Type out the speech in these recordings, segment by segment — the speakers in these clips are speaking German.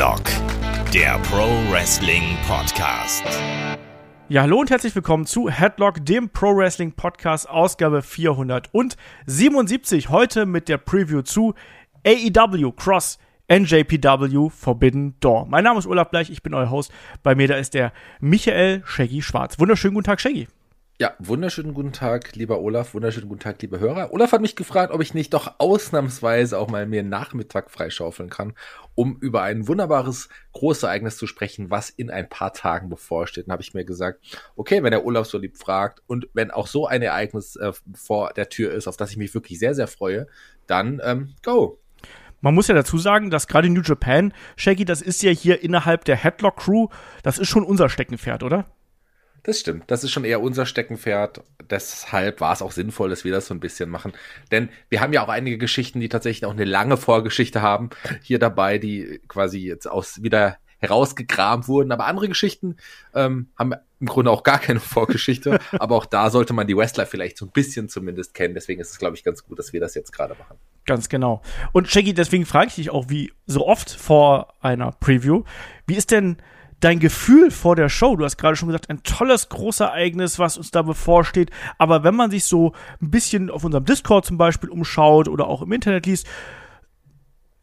Headlock, der Pro Wrestling Podcast. Ja, hallo und herzlich willkommen zu Headlock, dem Pro Wrestling Podcast, Ausgabe 477. Heute mit der Preview zu AEW Cross NJPW Forbidden Door. Mein Name ist Olaf Bleich, ich bin euer Host. Bei mir da ist der Michael Shaggy Schwarz. Wunderschönen guten Tag, Shaggy. Ja, wunderschönen guten Tag, lieber Olaf, wunderschönen guten Tag, liebe Hörer. Olaf hat mich gefragt, ob ich nicht doch ausnahmsweise auch mal mir Nachmittag freischaufeln kann, um über ein wunderbares Großereignis zu sprechen, was in ein paar Tagen bevorsteht. Dann habe ich mir gesagt, okay, wenn der Olaf so lieb fragt und wenn auch so ein Ereignis äh, vor der Tür ist, auf das ich mich wirklich sehr, sehr freue, dann ähm, go. Man muss ja dazu sagen, dass gerade New Japan, Shaggy, das ist ja hier innerhalb der Headlock Crew, das ist schon unser Steckenpferd, oder? Das stimmt. Das ist schon eher unser Steckenpferd. Deshalb war es auch sinnvoll, dass wir das so ein bisschen machen. Denn wir haben ja auch einige Geschichten, die tatsächlich auch eine lange Vorgeschichte haben, hier dabei, die quasi jetzt aus wieder herausgekramt wurden. Aber andere Geschichten ähm, haben im Grunde auch gar keine Vorgeschichte. aber auch da sollte man die Wrestler vielleicht so ein bisschen zumindest kennen. Deswegen ist es, glaube ich, ganz gut, dass wir das jetzt gerade machen. Ganz genau. Und Shaggy, deswegen frage ich dich auch, wie so oft vor einer Preview, wie ist denn dein Gefühl vor der Show, du hast gerade schon gesagt, ein tolles Großereignis, was uns da bevorsteht. Aber wenn man sich so ein bisschen auf unserem Discord zum Beispiel umschaut oder auch im Internet liest,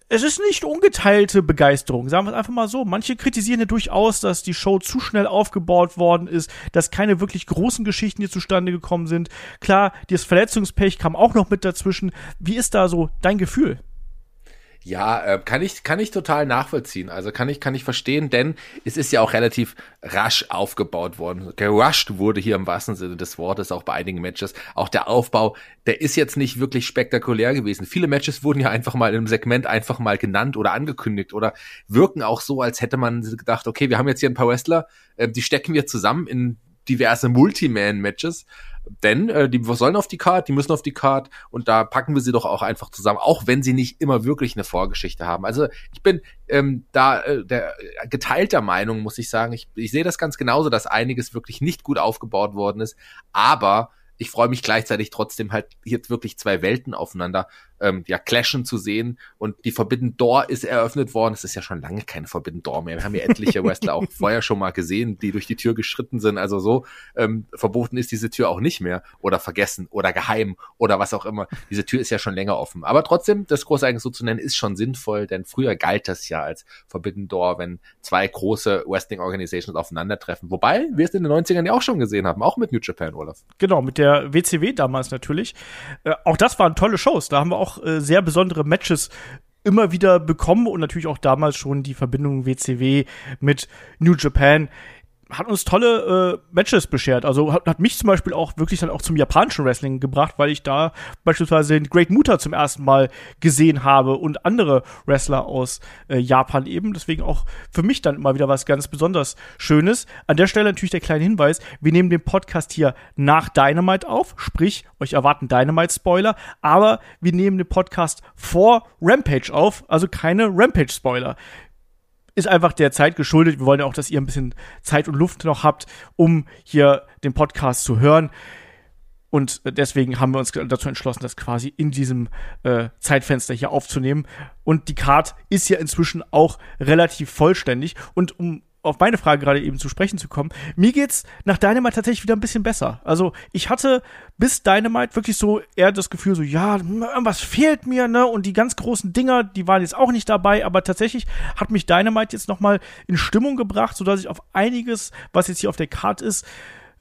es ist nicht ungeteilte Begeisterung, sagen wir es einfach mal so. Manche kritisieren ja durchaus, dass die Show zu schnell aufgebaut worden ist, dass keine wirklich großen Geschichten hier zustande gekommen sind. Klar, das Verletzungspech kam auch noch mit dazwischen. Wie ist da so dein Gefühl? Ja, äh, kann ich kann ich total nachvollziehen. Also kann ich kann ich verstehen, denn es ist ja auch relativ rasch aufgebaut worden. Gerusht wurde hier im wahrsten Sinne des Wortes auch bei einigen Matches. Auch der Aufbau, der ist jetzt nicht wirklich spektakulär gewesen. Viele Matches wurden ja einfach mal im Segment einfach mal genannt oder angekündigt oder wirken auch so, als hätte man gedacht, okay, wir haben jetzt hier ein paar Wrestler, äh, die stecken wir zusammen in diverse Multiman-Matches denn äh, die sollen auf die Card, die müssen auf die Card und da packen wir sie doch auch einfach zusammen, auch wenn sie nicht immer wirklich eine Vorgeschichte haben. Also ich bin ähm, da äh, der äh, geteilter Meinung, muss ich sagen. Ich, ich sehe das ganz genauso, dass einiges wirklich nicht gut aufgebaut worden ist, aber ich freue mich gleichzeitig trotzdem halt jetzt wirklich zwei Welten aufeinander ähm, ja clashen zu sehen und die Forbidden Door ist eröffnet worden. Es ist ja schon lange keine Forbidden Door mehr. Wir haben ja etliche Wrestler auch vorher schon mal gesehen, die durch die Tür geschritten sind. Also so ähm, verboten ist diese Tür auch nicht mehr oder vergessen oder geheim oder was auch immer. Diese Tür ist ja schon länger offen. Aber trotzdem, das Großereignis so zu nennen, ist schon sinnvoll, denn früher galt das ja als Forbidden Door, wenn zwei große Wrestling Organizations aufeinandertreffen. Wobei wir es in den 90ern ja auch schon gesehen haben, auch mit New Japan, Olaf. Genau, mit der WCW damals natürlich. Äh, auch das waren tolle Shows. Da haben wir auch auch äh, sehr besondere Matches immer wieder bekommen und natürlich auch damals schon die Verbindung WCW mit New Japan hat uns tolle äh, Matches beschert. Also hat, hat, mich zum Beispiel auch wirklich dann auch zum japanischen Wrestling gebracht, weil ich da beispielsweise den Great Muta zum ersten Mal gesehen habe und andere Wrestler aus äh, Japan eben. Deswegen auch für mich dann immer wieder was ganz besonders Schönes. An der Stelle natürlich der kleine Hinweis, wir nehmen den Podcast hier nach Dynamite auf, sprich, euch erwarten Dynamite-Spoiler, aber wir nehmen den Podcast vor Rampage auf, also keine Rampage-Spoiler ist einfach der Zeit geschuldet. Wir wollen ja auch, dass ihr ein bisschen Zeit und Luft noch habt, um hier den Podcast zu hören. Und deswegen haben wir uns dazu entschlossen, das quasi in diesem äh, Zeitfenster hier aufzunehmen. Und die Card ist ja inzwischen auch relativ vollständig. Und um auf meine Frage gerade eben zu sprechen zu kommen, mir geht's nach Dynamite tatsächlich wieder ein bisschen besser. Also ich hatte bis Dynamite wirklich so eher das Gefühl so, ja, irgendwas fehlt mir, ne? Und die ganz großen Dinger, die waren jetzt auch nicht dabei, aber tatsächlich hat mich Dynamite jetzt nochmal in Stimmung gebracht, sodass ich auf einiges, was jetzt hier auf der Karte ist,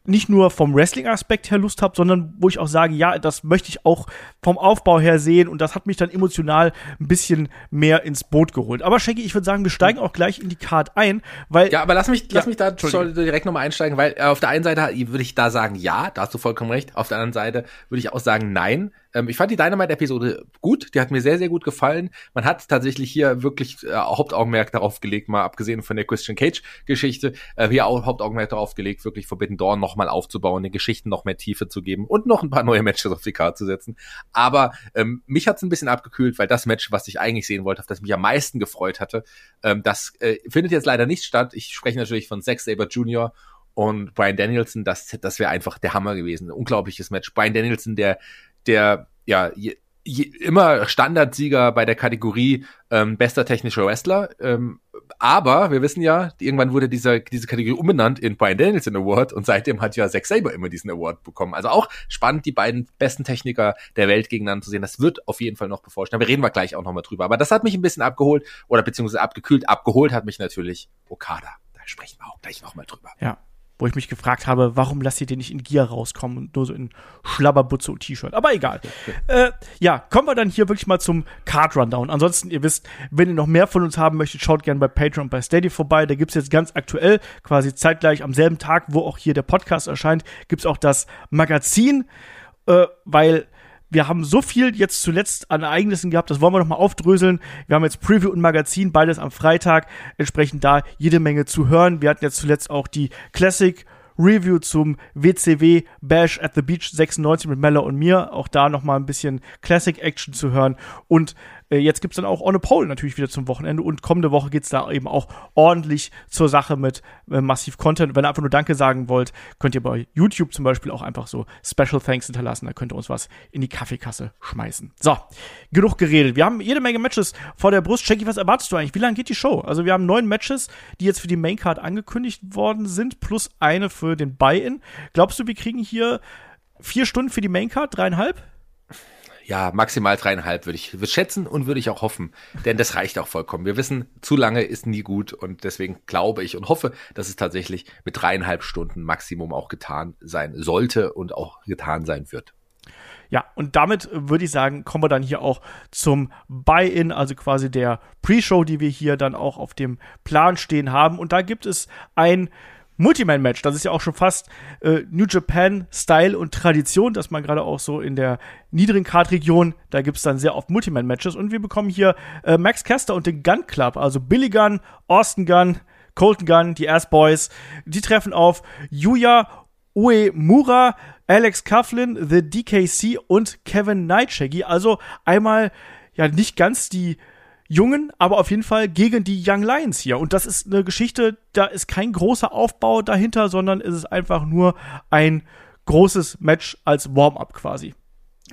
nicht nur vom Wrestling-Aspekt her Lust habe, sondern wo ich auch sage, ja, das möchte ich auch vom Aufbau her sehen und das hat mich dann emotional ein bisschen mehr ins Boot geholt. Aber Shaggy, ich würde sagen, wir steigen auch gleich in die Card ein, weil ja, aber lass mich, lass mich da direkt nochmal einsteigen, weil äh, auf der einen Seite würde ich da sagen, ja, da hast du vollkommen recht. Auf der anderen Seite würde ich auch sagen, nein. Ähm, ich fand die Dynamite-Episode gut, die hat mir sehr, sehr gut gefallen. Man hat tatsächlich hier wirklich äh, Hauptaugenmerk darauf gelegt, mal abgesehen von der Christian Cage-Geschichte, äh, hier auch Hauptaugenmerk darauf gelegt, wirklich Forbidden Dawn nochmal aufzubauen, den Geschichten noch mehr Tiefe zu geben und noch ein paar neue Matches auf die Karte zu setzen. Aber ähm, mich hat es ein bisschen abgekühlt, weil das Match, was ich eigentlich sehen wollte, auf das mich am meisten gefreut hatte, ähm, das äh, findet jetzt leider nicht statt. Ich spreche natürlich von Zack Saber Jr. und Brian Danielson, das, das wäre einfach der Hammer gewesen. Unglaubliches Match. Brian Danielson, der der ja je, je, immer Standardsieger bei der Kategorie ähm, bester technischer Wrestler. Ähm, aber wir wissen ja, irgendwann wurde dieser, diese Kategorie umbenannt in Brian Danielson Award und seitdem hat ja Zack Saber immer diesen Award bekommen. Also auch spannend, die beiden besten Techniker der Welt gegeneinander zu sehen. Das wird auf jeden Fall noch bevorstehen. Aber reden wir gleich auch nochmal drüber. Aber das hat mich ein bisschen abgeholt oder beziehungsweise abgekühlt. Abgeholt hat mich natürlich Okada. Da sprechen wir auch gleich nochmal drüber. Ja wo ich mich gefragt habe, warum lasst ihr den nicht in Gear rauskommen und nur so in Schlabberbutze und T-Shirt. Aber egal. äh, ja, kommen wir dann hier wirklich mal zum Card Rundown. Ansonsten, ihr wisst, wenn ihr noch mehr von uns haben möchtet, schaut gerne bei Patreon und bei Steady vorbei. Da gibt's jetzt ganz aktuell, quasi zeitgleich am selben Tag, wo auch hier der Podcast erscheint, gibt's auch das Magazin, äh, weil wir haben so viel jetzt zuletzt an Ereignissen gehabt, das wollen wir noch mal aufdröseln. Wir haben jetzt Preview und Magazin, beides am Freitag, entsprechend da jede Menge zu hören. Wir hatten jetzt zuletzt auch die Classic Review zum WCW Bash at the Beach 96 mit Mella und mir. Auch da noch mal ein bisschen Classic Action zu hören und äh, jetzt gibt's dann auch On a Pole natürlich wieder zum Wochenende und kommende Woche geht's da eben auch ordentlich zur Sache mit äh, massiv Content. Wenn ihr einfach nur Danke sagen wollt, könnt ihr bei YouTube zum Beispiel auch einfach so Special Thanks hinterlassen. Da könnt ihr uns was in die Kaffeekasse schmeißen. So, genug geredet. Wir haben jede Menge Matches vor der Brust. Jackie, was erwartest du eigentlich? Wie lange geht die Show? Also wir haben neun Matches, die jetzt für die Maincard angekündigt worden sind, plus eine für den Buy-In. Glaubst du, wir kriegen hier vier Stunden für die Maincard? Dreieinhalb? Ja, maximal dreieinhalb würde ich würde schätzen und würde ich auch hoffen, denn das reicht auch vollkommen. Wir wissen, zu lange ist nie gut und deswegen glaube ich und hoffe, dass es tatsächlich mit dreieinhalb Stunden Maximum auch getan sein sollte und auch getan sein wird. Ja, und damit würde ich sagen, kommen wir dann hier auch zum Buy-in, also quasi der Pre-Show, die wir hier dann auch auf dem Plan stehen haben. Und da gibt es ein Multiman-Match. Das ist ja auch schon fast äh, New Japan-Style und Tradition, dass man gerade auch so in der niedrigen Card-Region, da gibt's dann sehr oft Multiman-Matches. Und wir bekommen hier äh, Max Caster und den Gun Club, also Billy Gunn, Austin Gunn, Colton Gunn, die Ass Boys. Die treffen auf Yuya Uemura, Alex Coughlin, The DKC und Kevin Nightshaggy. Also einmal ja nicht ganz die Jungen, aber auf jeden Fall gegen die Young Lions hier. Und das ist eine Geschichte, da ist kein großer Aufbau dahinter, sondern es ist einfach nur ein großes Match als Warm-up quasi.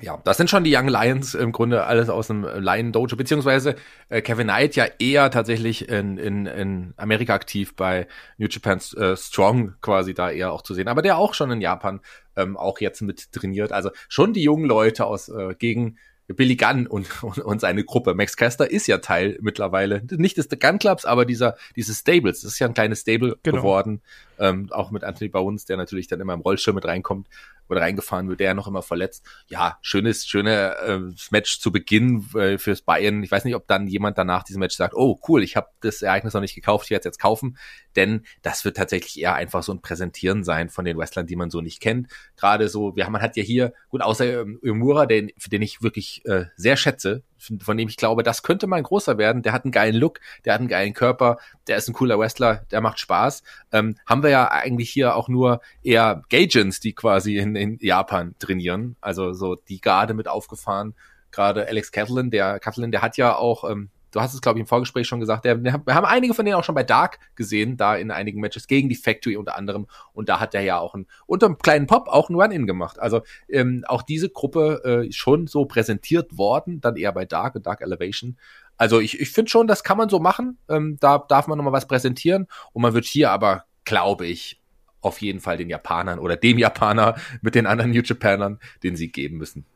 Ja, das sind schon die Young Lions im Grunde alles aus dem Lion Dojo, beziehungsweise äh, Kevin Knight ja eher tatsächlich in, in, in Amerika aktiv bei New Japan äh, Strong quasi da eher auch zu sehen, aber der auch schon in Japan ähm, auch jetzt mit trainiert. Also schon die jungen Leute aus äh, gegen Billy Gunn und, und, und seine Gruppe. Max Caster ist ja Teil mittlerweile, nicht des Gun Clubs, aber dieser, dieses Stables. Das ist ja ein kleines Stable genau. geworden. Ähm, auch mit Anthony Bones, der natürlich dann immer im Rollschirm mit reinkommt oder reingefahren wird, der noch immer verletzt. Ja, schönes, schöne äh, Match zu Beginn äh, fürs Bayern. Ich weiß nicht, ob dann jemand danach diesem Match sagt, oh cool, ich habe das Ereignis noch nicht gekauft, ich werde es jetzt kaufen. Denn das wird tatsächlich eher einfach so ein Präsentieren sein von den Wrestlern, die man so nicht kennt. Gerade so, wir, man hat ja hier, gut, außer ähm, Umura, den, den ich wirklich äh, sehr schätze, von dem ich glaube, das könnte mal ein großer werden. Der hat einen geilen Look, der hat einen geilen Körper, der ist ein cooler Wrestler, der macht Spaß. Ähm, haben wir ja eigentlich hier auch nur eher Gaijins, die quasi in, in Japan trainieren. Also so die Garde mit aufgefahren. Gerade Alex Catlin, der Catlin, der hat ja auch ähm, du hast es, glaube ich, im Vorgespräch schon gesagt, der, wir haben einige von denen auch schon bei Dark gesehen, da in einigen Matches gegen die Factory unter anderem. Und da hat er ja auch ein, unter einem kleinen Pop auch ein Run-In gemacht. Also ähm, auch diese Gruppe äh, schon so präsentiert worden, dann eher bei Dark und Dark Elevation. Also ich, ich finde schon, das kann man so machen. Ähm, da darf man nochmal was präsentieren. Und man wird hier aber, glaube ich, auf jeden Fall den Japanern oder dem Japaner mit den anderen New Japanern den Sieg geben müssen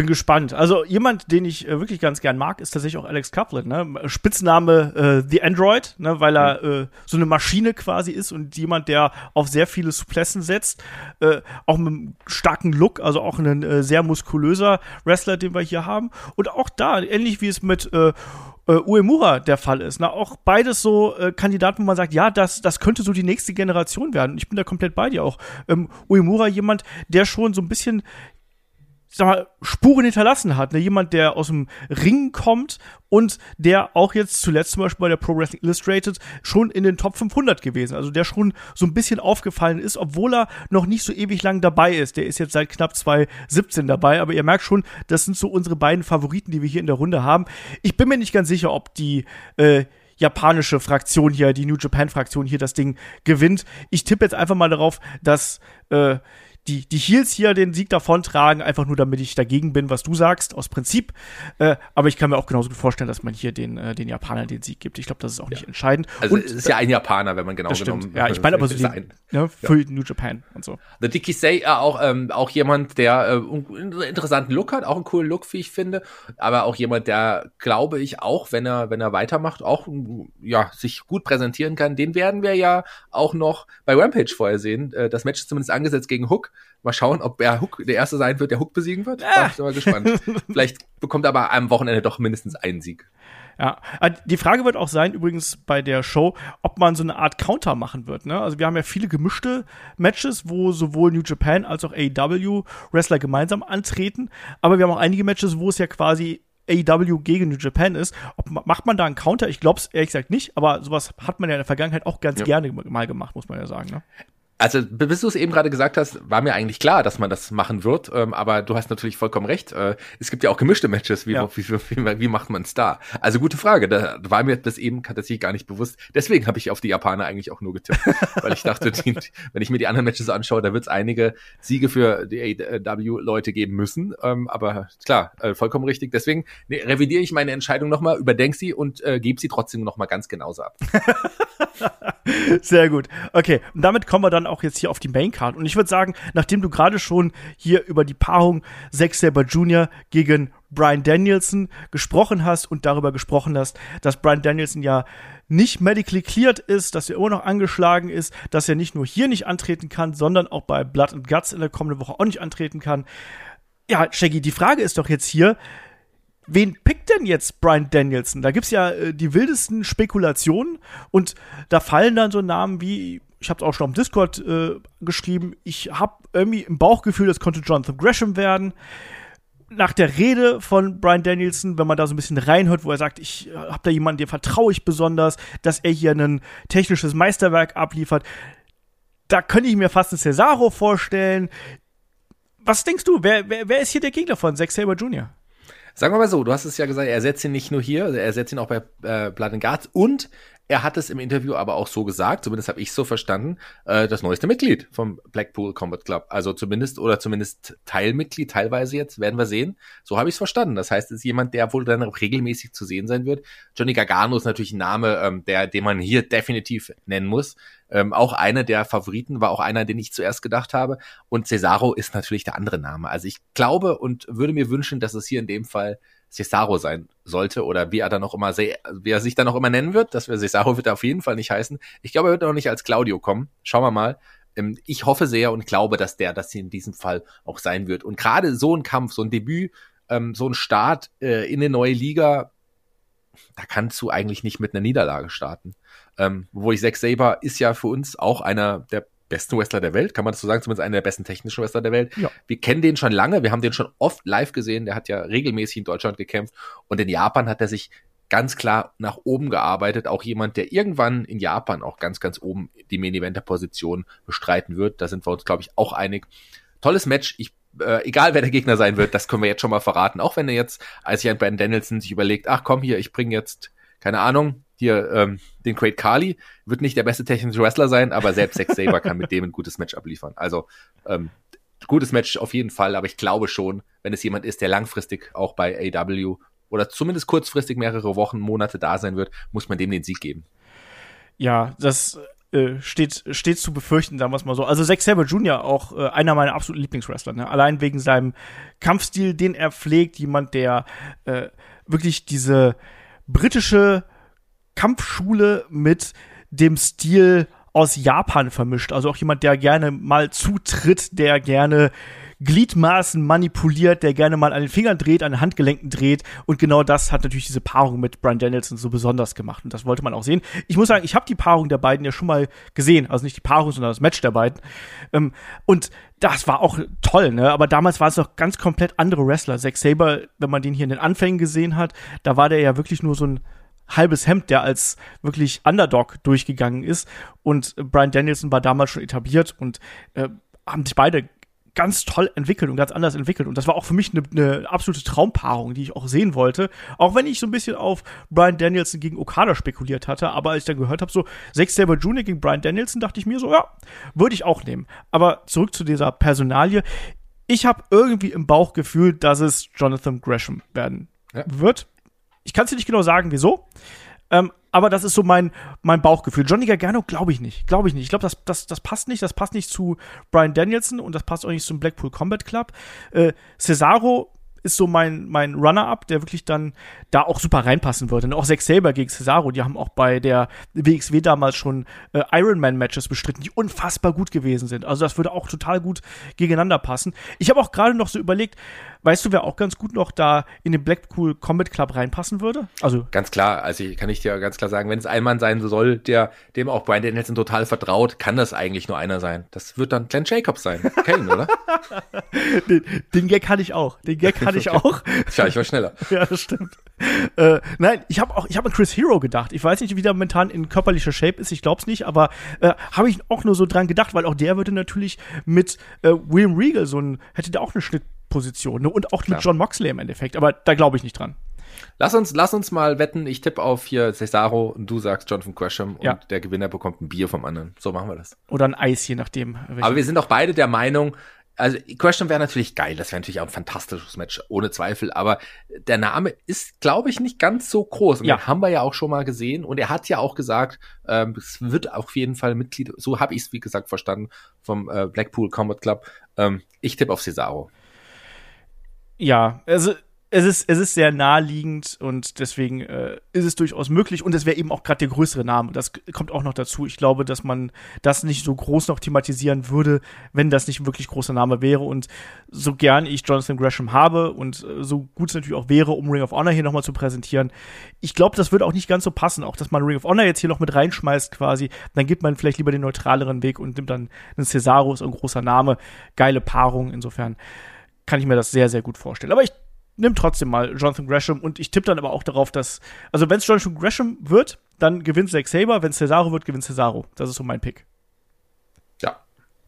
bin gespannt. Also jemand, den ich äh, wirklich ganz gern mag, ist tatsächlich auch Alex Coughlin. Ne? Spitzname äh, The Android, ne? weil er mhm. äh, so eine Maschine quasi ist und jemand, der auf sehr viele Suplessen setzt. Äh, auch mit einem starken Look, also auch ein äh, sehr muskulöser Wrestler, den wir hier haben. Und auch da, ähnlich wie es mit äh, Uemura der Fall ist. Na, auch beides so äh, Kandidaten, wo man sagt, ja, das, das könnte so die nächste Generation werden. Ich bin da komplett bei dir auch. Ähm, Uemura jemand, der schon so ein bisschen sag mal, Spuren hinterlassen hat. Ne? Jemand, der aus dem Ring kommt und der auch jetzt zuletzt zum Beispiel bei der Pro Wrestling Illustrated schon in den Top 500 gewesen. Also der schon so ein bisschen aufgefallen ist, obwohl er noch nicht so ewig lang dabei ist. Der ist jetzt seit knapp 2017 dabei, aber ihr merkt schon, das sind so unsere beiden Favoriten, die wir hier in der Runde haben. Ich bin mir nicht ganz sicher, ob die äh, japanische Fraktion hier, die New Japan Fraktion hier das Ding gewinnt. Ich tippe jetzt einfach mal darauf, dass äh, die, die Heels hier den Sieg davontragen, einfach nur damit ich dagegen bin, was du sagst, aus Prinzip. Äh, aber ich kann mir auch genauso gut vorstellen, dass man hier den, äh, den Japanern den Sieg gibt. Ich glaube, das ist auch ja. nicht entscheidend. Also und, es ist ja ein Japaner, wenn man genau genommen Ja, ich meine aber so den, ein, ne, für ja. New Japan und so. The Dicky Say äh, auch, ähm, auch jemand, der äh, einen interessanten Look hat, auch einen coolen Look, wie ich finde. Aber auch jemand, der, glaube ich, auch, wenn er, wenn er weitermacht, auch ja, sich gut präsentieren kann. Den werden wir ja auch noch bei Rampage vorher sehen. Äh, das Match ist zumindest angesetzt gegen Hook. Mal schauen, ob er Hook der Erste sein wird, der Hook besiegen wird. Ja. Ich bin mal gespannt. Vielleicht bekommt er aber am Wochenende doch mindestens einen Sieg. Ja, äh, die Frage wird auch sein, übrigens bei der Show, ob man so eine Art Counter machen wird. Ne? Also wir haben ja viele gemischte Matches, wo sowohl New Japan als auch AEW Wrestler gemeinsam antreten, aber wir haben auch einige Matches, wo es ja quasi AEW gegen New Japan ist. Ob, macht man da einen Counter? Ich glaube es ehrlich gesagt nicht, aber sowas hat man ja in der Vergangenheit auch ganz ja. gerne mal gemacht, muss man ja sagen. Ne? Also bis du es eben gerade gesagt hast, war mir eigentlich klar, dass man das machen wird. Ähm, aber du hast natürlich vollkommen recht. Äh, es gibt ja auch gemischte Matches. Wie, ja. wie, wie, wie macht man es da? Also gute Frage. Da war mir das eben tatsächlich gar nicht bewusst. Deswegen habe ich auf die Japaner eigentlich auch nur getippt, weil ich dachte, die, wenn ich mir die anderen Matches anschaue, da wird es einige Siege für die AW-Leute geben müssen. Ähm, aber klar, äh, vollkommen richtig. Deswegen nee, revidiere ich meine Entscheidung nochmal, überdenke sie und äh, gebe sie trotzdem nochmal ganz genauso ab. Sehr gut. Okay, und damit kommen wir dann auch jetzt hier auf die Maincard. Und ich würde sagen, nachdem du gerade schon hier über die Paarung Zack Saber Jr. gegen Brian Danielson gesprochen hast und darüber gesprochen hast, dass Brian Danielson ja nicht medically cleared ist, dass er immer noch angeschlagen ist, dass er nicht nur hier nicht antreten kann, sondern auch bei Blood and Guts in der kommenden Woche auch nicht antreten kann. Ja, Shaggy, die Frage ist doch jetzt hier, wen pickt denn jetzt Brian Danielson? Da gibt's ja äh, die wildesten Spekulationen und da fallen dann so Namen wie ich habe es auch schon dem Discord äh, geschrieben, ich habe irgendwie im Bauchgefühl, das könnte Jonathan Gresham werden. Nach der Rede von Brian Danielson, wenn man da so ein bisschen reinhört, wo er sagt, ich äh, habe da jemanden, dem vertraue ich besonders, dass er hier ein technisches Meisterwerk abliefert, da könnte ich mir fast einen Cesaro vorstellen. Was denkst du, wer, wer, wer ist hier der Gegner von Zack Saber Jr.? Sagen wir mal so, du hast es ja gesagt, er setzt ihn nicht nur hier, er setzt ihn auch bei äh, Blood and Guards und er hat es im Interview aber auch so gesagt, zumindest habe ich so verstanden, äh, das neueste Mitglied vom Blackpool Combat Club. Also zumindest oder zumindest Teilmitglied, teilweise jetzt, werden wir sehen. So habe ich es verstanden. Das heißt, es ist jemand, der wohl dann regelmäßig zu sehen sein wird. Johnny Gargano ist natürlich ein Name, ähm, der, den man hier definitiv nennen muss. Ähm, auch einer der Favoriten, war auch einer, den ich zuerst gedacht habe. Und Cesaro ist natürlich der andere Name. Also ich glaube und würde mir wünschen, dass es hier in dem Fall Cesaro sein sollte oder wie er dann auch immer, wie er sich dann auch immer nennen wird. Das Cesaro wird er auf jeden Fall nicht heißen. Ich glaube, er wird auch nicht als Claudio kommen. Schauen wir mal. Ähm, ich hoffe sehr und glaube, dass der das in diesem Fall auch sein wird. Und gerade so ein Kampf, so ein Debüt, ähm, so ein Start äh, in eine neue Liga, da kannst du eigentlich nicht mit einer Niederlage starten. Ähm, wo ich Zack Saber ist ja für uns auch einer der besten Wrestler der Welt, kann man das so sagen, zumindest einer der besten technischen Wrestler der Welt. Ja. Wir kennen den schon lange, wir haben den schon oft live gesehen, der hat ja regelmäßig in Deutschland gekämpft und in Japan hat er sich ganz klar nach oben gearbeitet, auch jemand, der irgendwann in Japan auch ganz, ganz oben die Main Eventer Position bestreiten wird. Da sind wir uns, glaube ich, auch einig. Tolles Match. Ich äh, egal wer der Gegner sein wird, das können wir jetzt schon mal verraten. Auch wenn er jetzt, als ich ein Ben Danielson sich überlegt, ach komm hier, ich bringe jetzt, keine Ahnung, hier ähm, den Great Kali, wird nicht der beste technische Wrestler sein, aber selbst Zack Saber kann mit dem ein gutes Match abliefern. Also ähm, gutes Match auf jeden Fall, aber ich glaube schon, wenn es jemand ist, der langfristig auch bei AW oder zumindest kurzfristig mehrere Wochen, Monate da sein wird, muss man dem den Sieg geben. Ja, das äh, steht, steht zu befürchten, sagen wir es mal so. Also Zack Saber Jr. auch äh, einer meiner absoluten Lieblingswrestler. Ne? Allein wegen seinem Kampfstil, den er pflegt, jemand, der äh, wirklich diese britische Kampfschule mit dem Stil aus Japan vermischt. Also auch jemand, der gerne mal zutritt, der gerne Gliedmaßen manipuliert, der gerne mal an den Fingern dreht, an den Handgelenken dreht. Und genau das hat natürlich diese Paarung mit Brian Danielson so besonders gemacht. Und das wollte man auch sehen. Ich muss sagen, ich habe die Paarung der beiden ja schon mal gesehen. Also nicht die Paarung, sondern das Match der beiden. Ähm, und das war auch toll, ne? Aber damals waren es noch ganz komplett andere Wrestler. Zack Saber, wenn man den hier in den Anfängen gesehen hat, da war der ja wirklich nur so ein halbes Hemd, der als wirklich Underdog durchgegangen ist. Und Brian Danielson war damals schon etabliert und äh, haben sich beide ganz toll entwickelt und ganz anders entwickelt. Und das war auch für mich eine, eine absolute Traumpaarung, die ich auch sehen wollte. Auch wenn ich so ein bisschen auf Brian Danielson gegen Okada spekuliert hatte. Aber als ich dann gehört habe, so Zack Saber Jr. gegen Brian Danielson, dachte ich mir so, ja, würde ich auch nehmen. Aber zurück zu dieser Personalie. Ich habe irgendwie im Bauch gefühlt, dass es Jonathan Gresham werden ja. wird. Ich kann es dir nicht genau sagen, wieso. Ähm, aber das ist so mein, mein Bauchgefühl. Johnny Gargano glaube ich nicht. Glaube ich nicht. Ich glaube, das, das, das passt nicht. Das passt nicht zu Brian Danielson und das passt auch nicht zum Blackpool Combat Club. Äh, Cesaro ist so mein, mein Runner-up, der wirklich dann da auch super reinpassen würde. Und auch Zack Saber gegen Cesaro, die haben auch bei der WXW damals schon äh, Ironman-Matches bestritten, die unfassbar gut gewesen sind. Also das würde auch total gut gegeneinander passen. Ich habe auch gerade noch so überlegt, weißt du, wer auch ganz gut noch da in den Blackpool Combat Club reinpassen würde? Also ganz klar, also kann ich dir ganz klar sagen, wenn es ein Mann sein soll, der dem auch Brian Danielson total vertraut, kann das eigentlich nur einer sein. Das wird dann Glenn Jacobs sein. Kane, oder? den, den Gag hatte ich auch. Den Gag hatte ich auch. Tja, ich war schneller. ja, das stimmt. Äh, nein, ich habe auch, ich habe an Chris Hero gedacht. Ich weiß nicht, wie der momentan in körperlicher Shape ist. Ich glaube es nicht, aber äh, habe ich auch nur so dran gedacht, weil auch der würde natürlich mit äh, William Regal so ein, hätte der auch eine Schnittposition ne? und auch Klar. mit John Moxley im Endeffekt. Aber da glaube ich nicht dran. Lass uns, lass uns mal wetten. Ich tippe auf hier Cesaro und du sagst Jonathan Gresham ja. und der Gewinner bekommt ein Bier vom anderen. So machen wir das. Oder ein Eis, je nachdem. Aber wir sind auch beide der Meinung, also Question wäre natürlich geil, das wäre natürlich auch ein fantastisches Match, ohne Zweifel, aber der Name ist, glaube ich, nicht ganz so groß. Und ja. den haben wir ja auch schon mal gesehen und er hat ja auch gesagt, ähm, es wird auf jeden Fall Mitglied, so habe ich es, wie gesagt, verstanden, vom äh, Blackpool Combat Club. Ähm, ich tippe auf Cesaro. Ja, also es ist, es ist sehr naheliegend und deswegen äh, ist es durchaus möglich und es wäre eben auch gerade der größere Name. Das kommt auch noch dazu. Ich glaube, dass man das nicht so groß noch thematisieren würde, wenn das nicht wirklich großer Name wäre. Und so gern ich Jonathan Gresham habe und äh, so gut es natürlich auch wäre, um Ring of Honor hier nochmal zu präsentieren, ich glaube, das würde auch nicht ganz so passen. Auch, dass man Ring of Honor jetzt hier noch mit reinschmeißt quasi, dann gibt man vielleicht lieber den neutraleren Weg und nimmt dann einen Cesaro, ist ein großer Name, geile Paarung. Insofern kann ich mir das sehr, sehr gut vorstellen. Aber ich nimm trotzdem mal Jonathan Gresham und ich tippe dann aber auch darauf, dass, also wenn es Jonathan Gresham wird, dann gewinnt Zack Saber, wenn es Cesaro wird, gewinnt Cesaro. Das ist so mein Pick. Ja.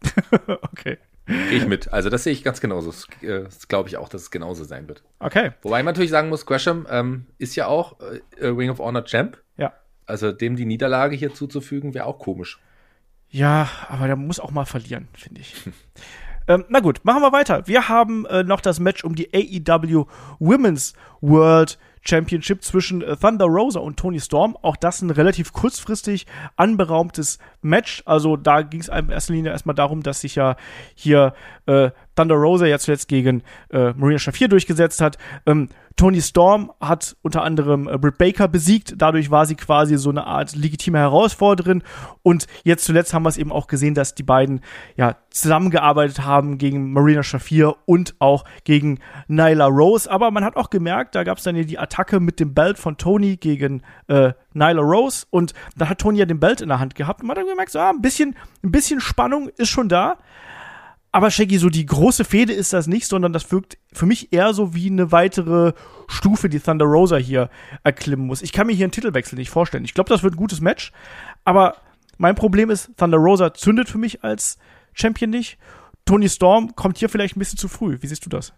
okay. Gehe ich mit. Also das sehe ich ganz genauso. Das, äh, das glaube ich auch, dass es genauso sein wird. Okay. Wobei man natürlich sagen muss, Gresham ähm, ist ja auch äh, Ring of Honor Champ. Ja. Also dem die Niederlage hier zuzufügen, wäre auch komisch. Ja, aber der muss auch mal verlieren, finde ich. Ähm, na gut, machen wir weiter. Wir haben äh, noch das Match um die AEW Women's World Championship zwischen äh, Thunder Rosa und Tony Storm. Auch das ein relativ kurzfristig anberaumtes Match. Also da ging es in erster Linie erstmal darum, dass sich ja hier äh, Thunder Rosa ja zuletzt gegen äh, Marina Shafir durchgesetzt hat. Ähm, Tony Storm hat unter anderem äh, Britt Baker besiegt. Dadurch war sie quasi so eine Art legitime Herausforderin. Und jetzt zuletzt haben wir es eben auch gesehen, dass die beiden ja zusammengearbeitet haben gegen Marina Shafir und auch gegen Nyla Rose. Aber man hat auch gemerkt, da gab es dann ja die Attacke mit dem Belt von Tony gegen äh, Nyla Rose. Und da hat Tony ja den Belt in der Hand gehabt. Und man hat gemerkt, so, ah, ein bisschen, ein bisschen Spannung ist schon da. Aber Shaggy, so die große Fehde ist das nicht, sondern das wirkt für mich eher so wie eine weitere Stufe, die Thunder Rosa hier erklimmen muss. Ich kann mir hier einen Titelwechsel nicht vorstellen. Ich glaube, das wird ein gutes Match. Aber mein Problem ist, Thunder Rosa zündet für mich als Champion nicht. Tony Storm kommt hier vielleicht ein bisschen zu früh. Wie siehst du das?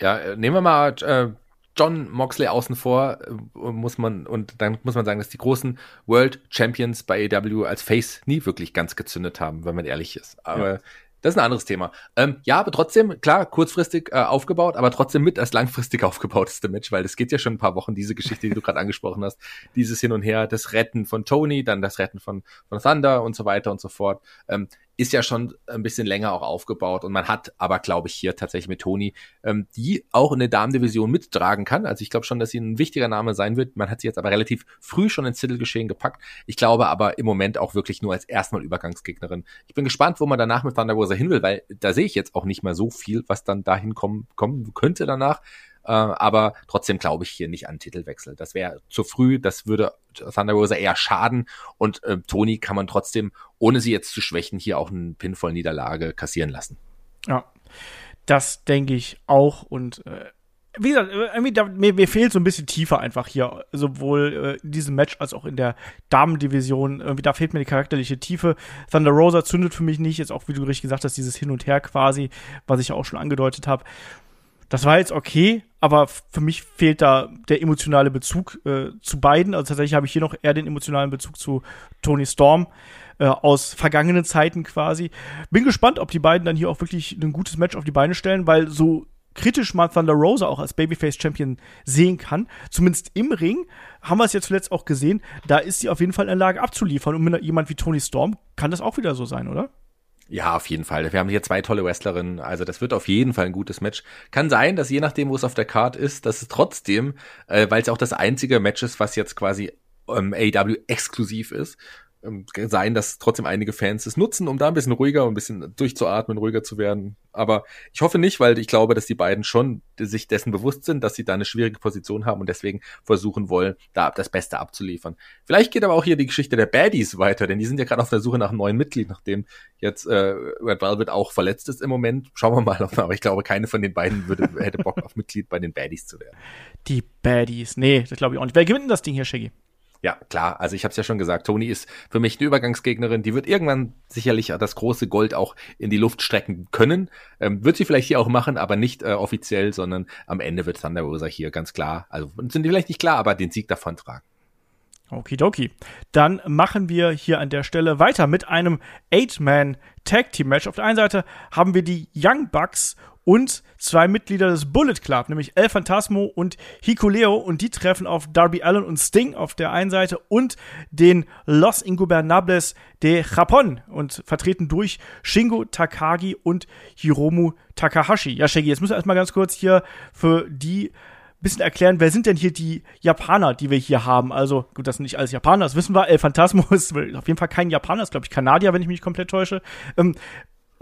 Ja, äh, nehmen wir mal äh, John Moxley außen vor, äh, muss man, und dann muss man sagen, dass die großen World Champions bei AW als Face nie wirklich ganz gezündet haben, wenn man ehrlich ist. Aber ja. Das ist ein anderes Thema. Ähm, ja, aber trotzdem, klar, kurzfristig äh, aufgebaut, aber trotzdem mit als langfristig aufgebauteste Match, weil es geht ja schon ein paar Wochen, diese Geschichte, die du gerade angesprochen hast, dieses Hin und Her, das Retten von Tony, dann das Retten von, von Thunder und so weiter und so fort. Ähm, ist ja schon ein bisschen länger auch aufgebaut und man hat aber, glaube ich, hier tatsächlich mit Toni, ähm, die auch in der Damendivision mittragen kann. Also ich glaube schon, dass sie ein wichtiger Name sein wird. Man hat sie jetzt aber relativ früh schon ins Titelgeschehen gepackt. Ich glaube aber im Moment auch wirklich nur als erstmal Übergangsgegnerin. Ich bin gespannt, wo man danach mit Thunder Rosa hin will, weil da sehe ich jetzt auch nicht mehr so viel, was dann dahin kommen, kommen könnte danach. Äh, aber trotzdem glaube ich hier nicht an Titelwechsel. Das wäre zu früh, das würde Thunder Rosa eher schaden und äh, Toni kann man trotzdem, ohne sie jetzt zu schwächen, hier auch eine Pinfall-Niederlage kassieren lassen. Ja, das denke ich auch und äh, wie gesagt, äh, irgendwie da, mir, mir fehlt so ein bisschen tiefer einfach hier, sowohl äh, in diesem Match als auch in der Damendivision. Irgendwie da fehlt mir die charakterliche Tiefe. Thunder Rosa zündet für mich nicht, jetzt auch, wie du richtig gesagt hast, dieses Hin und Her quasi, was ich auch schon angedeutet habe. Das war jetzt okay, aber für mich fehlt da der emotionale Bezug äh, zu beiden. Also tatsächlich habe ich hier noch eher den emotionalen Bezug zu Tony Storm äh, aus vergangenen Zeiten quasi. Bin gespannt, ob die beiden dann hier auch wirklich ein gutes Match auf die Beine stellen, weil so kritisch mal Thunder Rosa auch als Babyface Champion sehen kann, zumindest im Ring, haben wir es jetzt zuletzt auch gesehen, da ist sie auf jeden Fall in der Lage abzuliefern. Und mit jemand wie Tony Storm kann das auch wieder so sein, oder? Ja, auf jeden Fall. Wir haben hier zwei tolle Wrestlerinnen. Also das wird auf jeden Fall ein gutes Match. Kann sein, dass je nachdem, wo es auf der Card ist, dass es trotzdem, äh, weil es auch das einzige Match ist, was jetzt quasi ähm, AW exklusiv ist, sein, dass trotzdem einige Fans es nutzen, um da ein bisschen ruhiger, ein bisschen durchzuatmen, ruhiger zu werden. Aber ich hoffe nicht, weil ich glaube, dass die beiden schon sich dessen bewusst sind, dass sie da eine schwierige Position haben und deswegen versuchen wollen, da das Beste abzuliefern. Vielleicht geht aber auch hier die Geschichte der Baddies weiter, denn die sind ja gerade auf der Suche nach einem neuen Mitglied, nachdem jetzt äh, Red Velvet auch verletzt ist im Moment. Schauen wir mal, aber ich glaube, keine von den beiden würde, hätte Bock auf Mitglied bei den Baddies zu werden. Die Baddies, nee, das glaube ich auch nicht. Wer gewinnt denn das Ding hier, Shaggy? Ja, klar. Also ich habe es ja schon gesagt, Toni ist für mich eine Übergangsgegnerin. Die wird irgendwann sicherlich das große Gold auch in die Luft strecken können. Ähm, wird sie vielleicht hier auch machen, aber nicht äh, offiziell, sondern am Ende wird Thunder Rosa hier ganz klar, also sind die vielleicht nicht klar, aber den Sieg davon tragen. Okidoki. Dann machen wir hier an der Stelle weiter mit einem Eight-Man Tag Team Match. Auf der einen Seite haben wir die Young Bucks und zwei Mitglieder des Bullet Club, nämlich El Phantasmo und Hikuleo und die treffen auf Darby Allen und Sting auf der einen Seite und den Los Ingobernables de Japón und vertreten durch Shingo Takagi und Hiromu Takahashi. Ja, Shaggy, jetzt müssen wir erstmal ganz kurz hier für die bisschen erklären, wer sind denn hier die Japaner, die wir hier haben? Also, gut, das sind nicht alles Japaner, das wissen wir. El Phantasmo ist auf jeden Fall kein Japaner, ist, glaube ich, Kanadier, wenn ich mich komplett täusche. Ähm,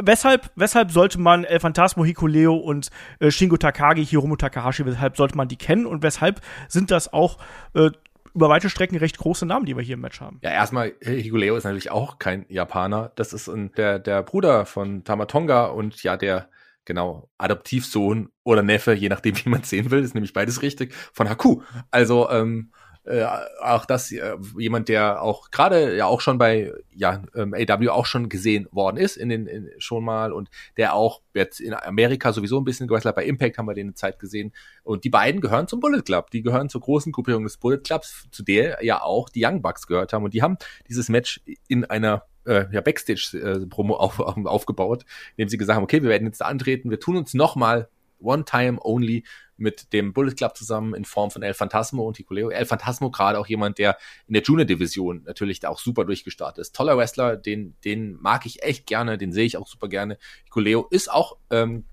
weshalb, weshalb sollte man El Phantasmo Hikuleo und äh, Shingo Takagi, Hiromu Takahashi, weshalb sollte man die kennen und weshalb sind das auch äh, über weite Strecken recht große Namen, die wir hier im Match haben. Ja, erstmal, Hikuleo ist natürlich auch kein Japaner. Das ist der, der Bruder von Tamatonga und ja, der, genau, Adoptivsohn oder Neffe, je nachdem, wie man sehen will, ist nämlich beides richtig, von Haku. Also, ähm, äh, auch das äh, jemand, der auch gerade ja auch schon bei ja ähm, AW auch schon gesehen worden ist in den in, schon mal und der auch jetzt in Amerika sowieso ein bisschen gewrestelt bei Impact haben wir den eine Zeit gesehen und die beiden gehören zum Bullet Club, die gehören zur großen Gruppierung des Bullet Clubs, zu der ja auch die Young Bucks gehört haben und die haben dieses Match in einer äh, ja, Backstage-Promo äh, auf, auf, aufgebaut, indem sie gesagt haben, okay, wir werden jetzt da antreten, wir tun uns nochmal One Time Only mit dem Bullet Club zusammen in Form von El Phantasmo und Hikuleo. El Phantasmo gerade auch jemand, der in der Junior Division natürlich da auch super durchgestartet ist. Toller Wrestler, den, den mag ich echt gerne, den sehe ich auch super gerne. Hikuleo ist auch ähm,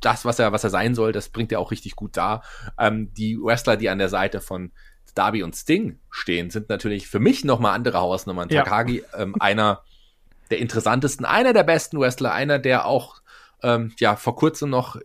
das, was er, was er sein soll, das bringt er auch richtig gut dar. Ähm, die Wrestler, die an der Seite von Darby und Sting stehen, sind natürlich für mich nochmal andere Hausnummern. Ja. Takagi, ähm, einer der interessantesten, einer der besten Wrestler, einer, der auch ähm, ja vor kurzem noch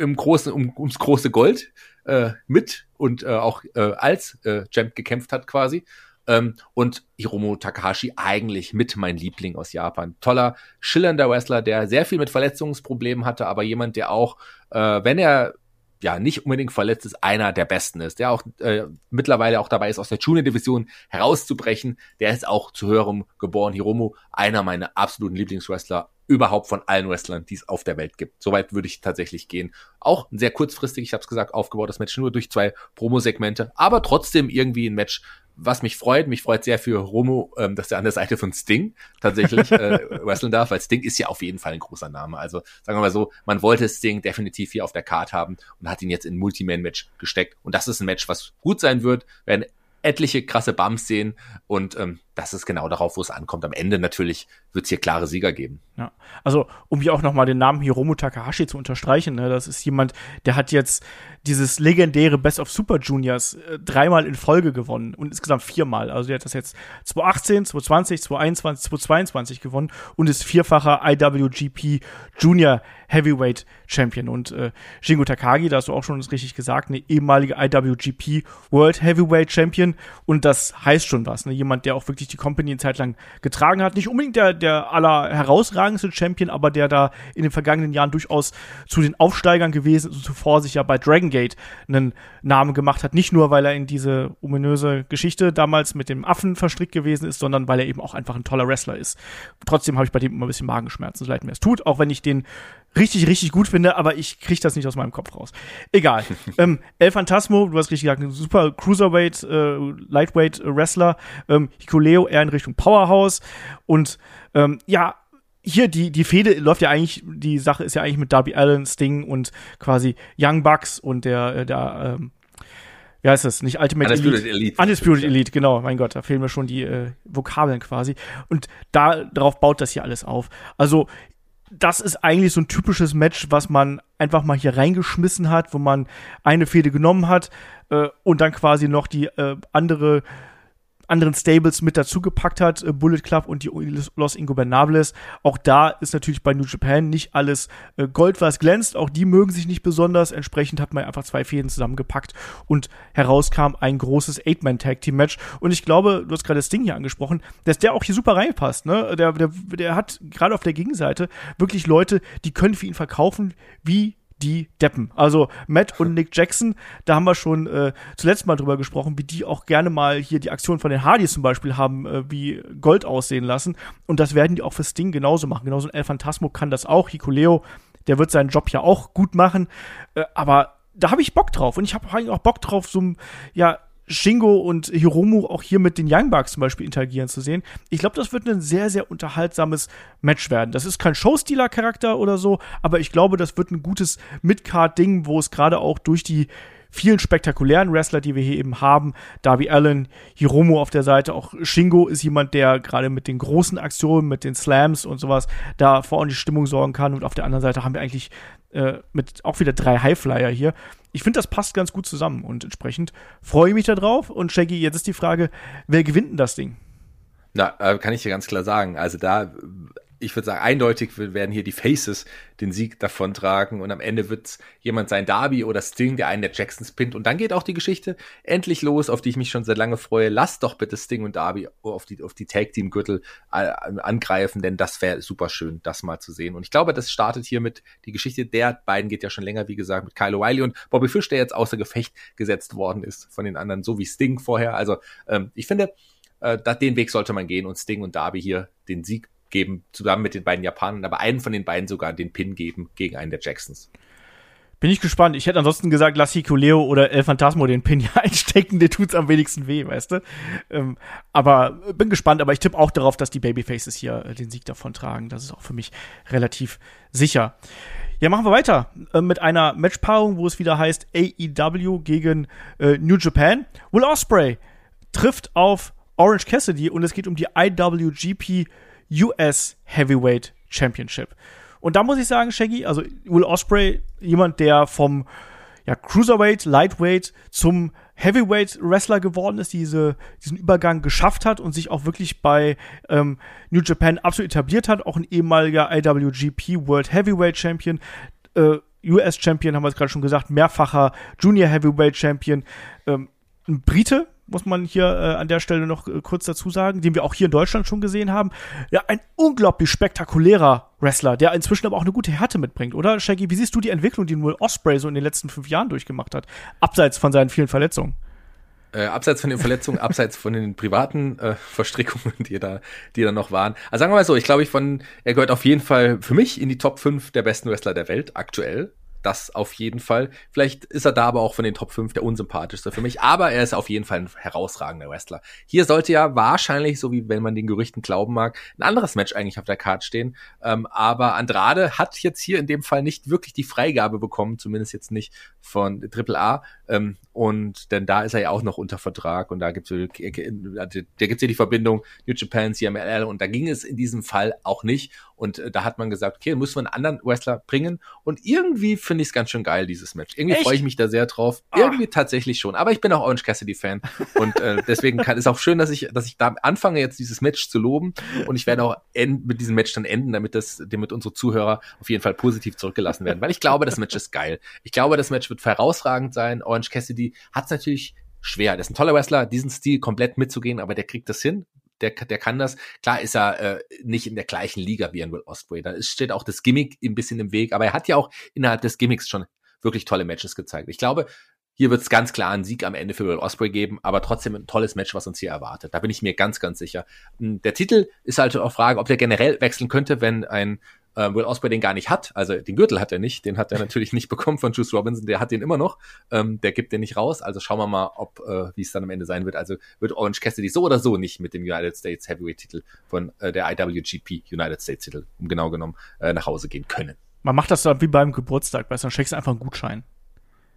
im großen, um, ums große Gold äh, mit und äh, auch äh, als äh, Champ gekämpft hat quasi. Ähm, und Hiromu Takahashi eigentlich mit mein Liebling aus Japan. Toller, schillernder Wrestler, der sehr viel mit Verletzungsproblemen hatte, aber jemand, der auch, äh, wenn er ja nicht unbedingt verletzt ist, einer der besten ist, der auch äh, mittlerweile auch dabei ist, aus der Junior-Division herauszubrechen. Der ist auch zu höherem geboren. Hiromu, einer meiner absoluten Lieblingswrestler überhaupt von allen Wrestlern, die es auf der Welt gibt. Soweit würde ich tatsächlich gehen. Auch sehr kurzfristig, ich habe es gesagt, aufgebaut das Match nur durch zwei Promo-Segmente, aber trotzdem irgendwie ein Match, was mich freut. Mich freut sehr für Romo, ähm, dass er an der Seite von Sting tatsächlich äh, wresteln darf, weil Sting ist ja auf jeden Fall ein großer Name. Also sagen wir mal so, man wollte Sting definitiv hier auf der Card haben und hat ihn jetzt in Multiman-Match gesteckt. Und das ist ein Match, was gut sein wird, werden etliche krasse Bums sehen und ähm, das ist genau darauf, wo es ankommt. Am Ende natürlich wird es hier klare Sieger geben. Ja, also um hier auch nochmal den Namen Hiromu Takahashi zu unterstreichen, ne, das ist jemand, der hat jetzt dieses legendäre Best of Super Juniors äh, dreimal in Folge gewonnen und insgesamt viermal. Also der hat das jetzt 2018, 2020, 2021, 2022 gewonnen und ist vierfacher IWGP Junior Heavyweight Champion. Und äh, Shingo Takagi, da hast du auch schon richtig gesagt, eine ehemalige IWGP World Heavyweight Champion und das heißt schon was. Ne? Jemand, der auch wirklich die Company eine Zeit lang getragen hat. Nicht unbedingt der, der aller herausragendste Champion, aber der da in den vergangenen Jahren durchaus zu den Aufsteigern gewesen ist und zuvor sich ja bei Dragon Gate einen Namen gemacht hat. Nicht nur, weil er in diese ominöse Geschichte damals mit dem Affen verstrickt gewesen ist, sondern weil er eben auch einfach ein toller Wrestler ist. Trotzdem habe ich bei dem immer ein bisschen Magenschmerzen, so leid mir es tut, auch wenn ich den richtig, richtig gut finde, aber ich kriege das nicht aus meinem Kopf raus. Egal. ähm, El Phantasmo, du hast richtig gesagt, ein super Cruiserweight, äh, Lightweight Wrestler. Ähm, Hikuleo eher in Richtung Powerhouse. Und ähm, ja, hier die die Fehde läuft ja eigentlich die Sache ist ja eigentlich mit Darby Allen, Sting und quasi Young Bucks und der äh, der ähm, wie heißt das? Nicht Ultimate Undisputed Elite. Elite. Undisputed Elite, genau. Mein Gott, da fehlen mir schon die äh, Vokabeln quasi. Und da darauf baut das hier alles auf. Also das ist eigentlich so ein typisches Match, was man einfach mal hier reingeschmissen hat, wo man eine Fehde genommen hat äh, und dann quasi noch die äh, andere anderen Stables mit dazugepackt hat, äh, Bullet Club und die Los Ingobernables. Auch da ist natürlich bei New Japan nicht alles äh, Gold, was glänzt. Auch die mögen sich nicht besonders. Entsprechend hat man einfach zwei Fäden zusammengepackt und herauskam ein großes Eight-Man-Tag-Team-Match. Und ich glaube, du hast gerade das Ding hier angesprochen, dass der auch hier super reinpasst. Ne? Der, der, der hat gerade auf der Gegenseite wirklich Leute, die können für ihn verkaufen wie die Deppen. Also Matt und Nick Jackson, da haben wir schon äh, zuletzt mal drüber gesprochen, wie die auch gerne mal hier die Aktion von den Hardys zum Beispiel haben, äh, wie Gold aussehen lassen. Und das werden die auch für Sting genauso machen. Genauso ein El Phantasmo kann das auch. Hikuleo, der wird seinen Job ja auch gut machen. Äh, aber da habe ich Bock drauf. Und ich habe auch Bock drauf, so ja, Shingo und Hiromu auch hier mit den Young Bucks zum Beispiel interagieren zu sehen. Ich glaube, das wird ein sehr, sehr unterhaltsames Match werden. Das ist kein Showstealer-Charakter oder so, aber ich glaube, das wird ein gutes Mid-Card-Ding, wo es gerade auch durch die vielen spektakulären Wrestler, die wir hier eben haben. Darby Allen, Hiromu auf der Seite, auch Shingo ist jemand, der gerade mit den großen Aktionen, mit den Slams und sowas da vor die Stimmung sorgen kann. Und auf der anderen Seite haben wir eigentlich äh, mit auch wieder drei Highflyer hier. Ich finde, das passt ganz gut zusammen und entsprechend freue ich mich darauf. Und Shaggy, jetzt ist die Frage, wer gewinnt denn das Ding? Na, äh, kann ich dir ganz klar sagen. Also da ich würde sagen, eindeutig werden hier die Faces den Sieg davontragen und am Ende wird jemand sein, Darby oder Sting, der einen der Jacksons pinnt. Und dann geht auch die Geschichte endlich los, auf die ich mich schon seit lange freue. Lass doch bitte Sting und Darby auf die, auf die Tag-Team-Gürtel äh, angreifen, denn das wäre super schön, das mal zu sehen. Und ich glaube, das startet hier mit die Geschichte der beiden geht ja schon länger, wie gesagt, mit Kyle O'Reilly und Bobby Fish, der jetzt außer Gefecht gesetzt worden ist von den anderen, so wie Sting vorher. Also ähm, ich finde, äh, den Weg sollte man gehen und Sting und Darby hier den Sieg geben, zusammen mit den beiden Japanern, aber einen von den beiden sogar den Pin geben gegen einen der Jacksons. Bin ich gespannt. Ich hätte ansonsten gesagt, lass Hikuleo oder El Phantasmo den Pin hier einstecken, der tut's am wenigsten weh, weißt du? Ähm, aber bin gespannt, aber ich tippe auch darauf, dass die Babyfaces hier äh, den Sieg davon tragen. Das ist auch für mich relativ sicher. Ja, machen wir weiter äh, mit einer Matchpaarung, wo es wieder heißt AEW gegen äh, New Japan. Will Osprey trifft auf Orange Cassidy und es geht um die IWGP US Heavyweight Championship. Und da muss ich sagen, Shaggy, also Will Osprey, jemand, der vom ja, Cruiserweight, Lightweight zum Heavyweight Wrestler geworden ist, diese, diesen Übergang geschafft hat und sich auch wirklich bei ähm, New Japan absolut etabliert hat, auch ein ehemaliger IWGP World Heavyweight Champion, äh, US Champion, haben wir es gerade schon gesagt, mehrfacher Junior Heavyweight Champion, ähm, ein Brite, muss man hier äh, an der Stelle noch äh, kurz dazu sagen, den wir auch hier in Deutschland schon gesehen haben. Ja, ein unglaublich spektakulärer Wrestler, der inzwischen aber auch eine gute Härte mitbringt, oder? Shaggy, wie siehst du die Entwicklung, die Will Osprey so in den letzten fünf Jahren durchgemacht hat? Abseits von seinen vielen Verletzungen. Äh, abseits von den Verletzungen, abseits von den privaten äh, Verstrickungen, die da, die da noch waren. Also sagen wir mal so, ich glaube, ich von, er gehört auf jeden Fall für mich in die Top 5 der besten Wrestler der Welt aktuell das auf jeden Fall. Vielleicht ist er da aber auch von den Top 5 der unsympathischste für mich, aber er ist auf jeden Fall ein herausragender Wrestler. Hier sollte ja wahrscheinlich, so wie wenn man den Gerüchten glauben mag, ein anderes Match eigentlich auf der Karte stehen. Ähm, aber Andrade hat jetzt hier in dem Fall nicht wirklich die Freigabe bekommen, zumindest jetzt nicht von AAA. Ähm, und denn da ist er ja auch noch unter Vertrag und da gibt es da gibt's ja die Verbindung New Japan, CMLL und da ging es in diesem Fall auch nicht. Und äh, da hat man gesagt, okay, muss man einen anderen Wrestler bringen. Und irgendwie finde ich es ganz schön geil, dieses Match. Irgendwie freue ich mich da sehr drauf. Ah. Irgendwie tatsächlich schon. Aber ich bin auch Orange Cassidy-Fan. und äh, deswegen kann, ist auch schön, dass ich, dass ich da anfange, jetzt dieses Match zu loben. Und ich werde auch end, mit diesem Match dann enden, damit das, damit unsere Zuhörer auf jeden Fall positiv zurückgelassen werden. Weil ich glaube, das Match ist geil. Ich glaube, das Match wird herausragend sein. Orange Cassidy hat es natürlich schwer. Der ist ein toller Wrestler, diesen Stil komplett mitzugehen, aber der kriegt das hin der, der kann das. Klar ist er äh, nicht in der gleichen Liga wie ein Will Osprey. Da steht auch das Gimmick ein bisschen im Weg, aber er hat ja auch innerhalb des Gimmicks schon wirklich tolle Matches gezeigt. Ich glaube, hier wird es ganz klar einen Sieg am Ende für Will Osprey geben, aber trotzdem ein tolles Match, was uns hier erwartet. Da bin ich mir ganz, ganz sicher. Hm, der Titel ist halt auch Frage, ob der generell wechseln könnte, wenn ein äh, Will Osprey den gar nicht hat. Also den Gürtel hat er nicht, den hat er natürlich nicht bekommen von Juice Robinson, der hat den immer noch. Ähm, der gibt den nicht raus. Also schauen wir mal, ob äh, wie es dann am Ende sein wird. Also wird Orange Cassidy so oder so nicht mit dem United States Heavyweight Titel von äh, der IWGP United States Titel, um genau genommen, äh, nach Hause gehen können. Man macht das dann wie beim Geburtstag, weißt du, dann schenkst du einfach einen Gutschein.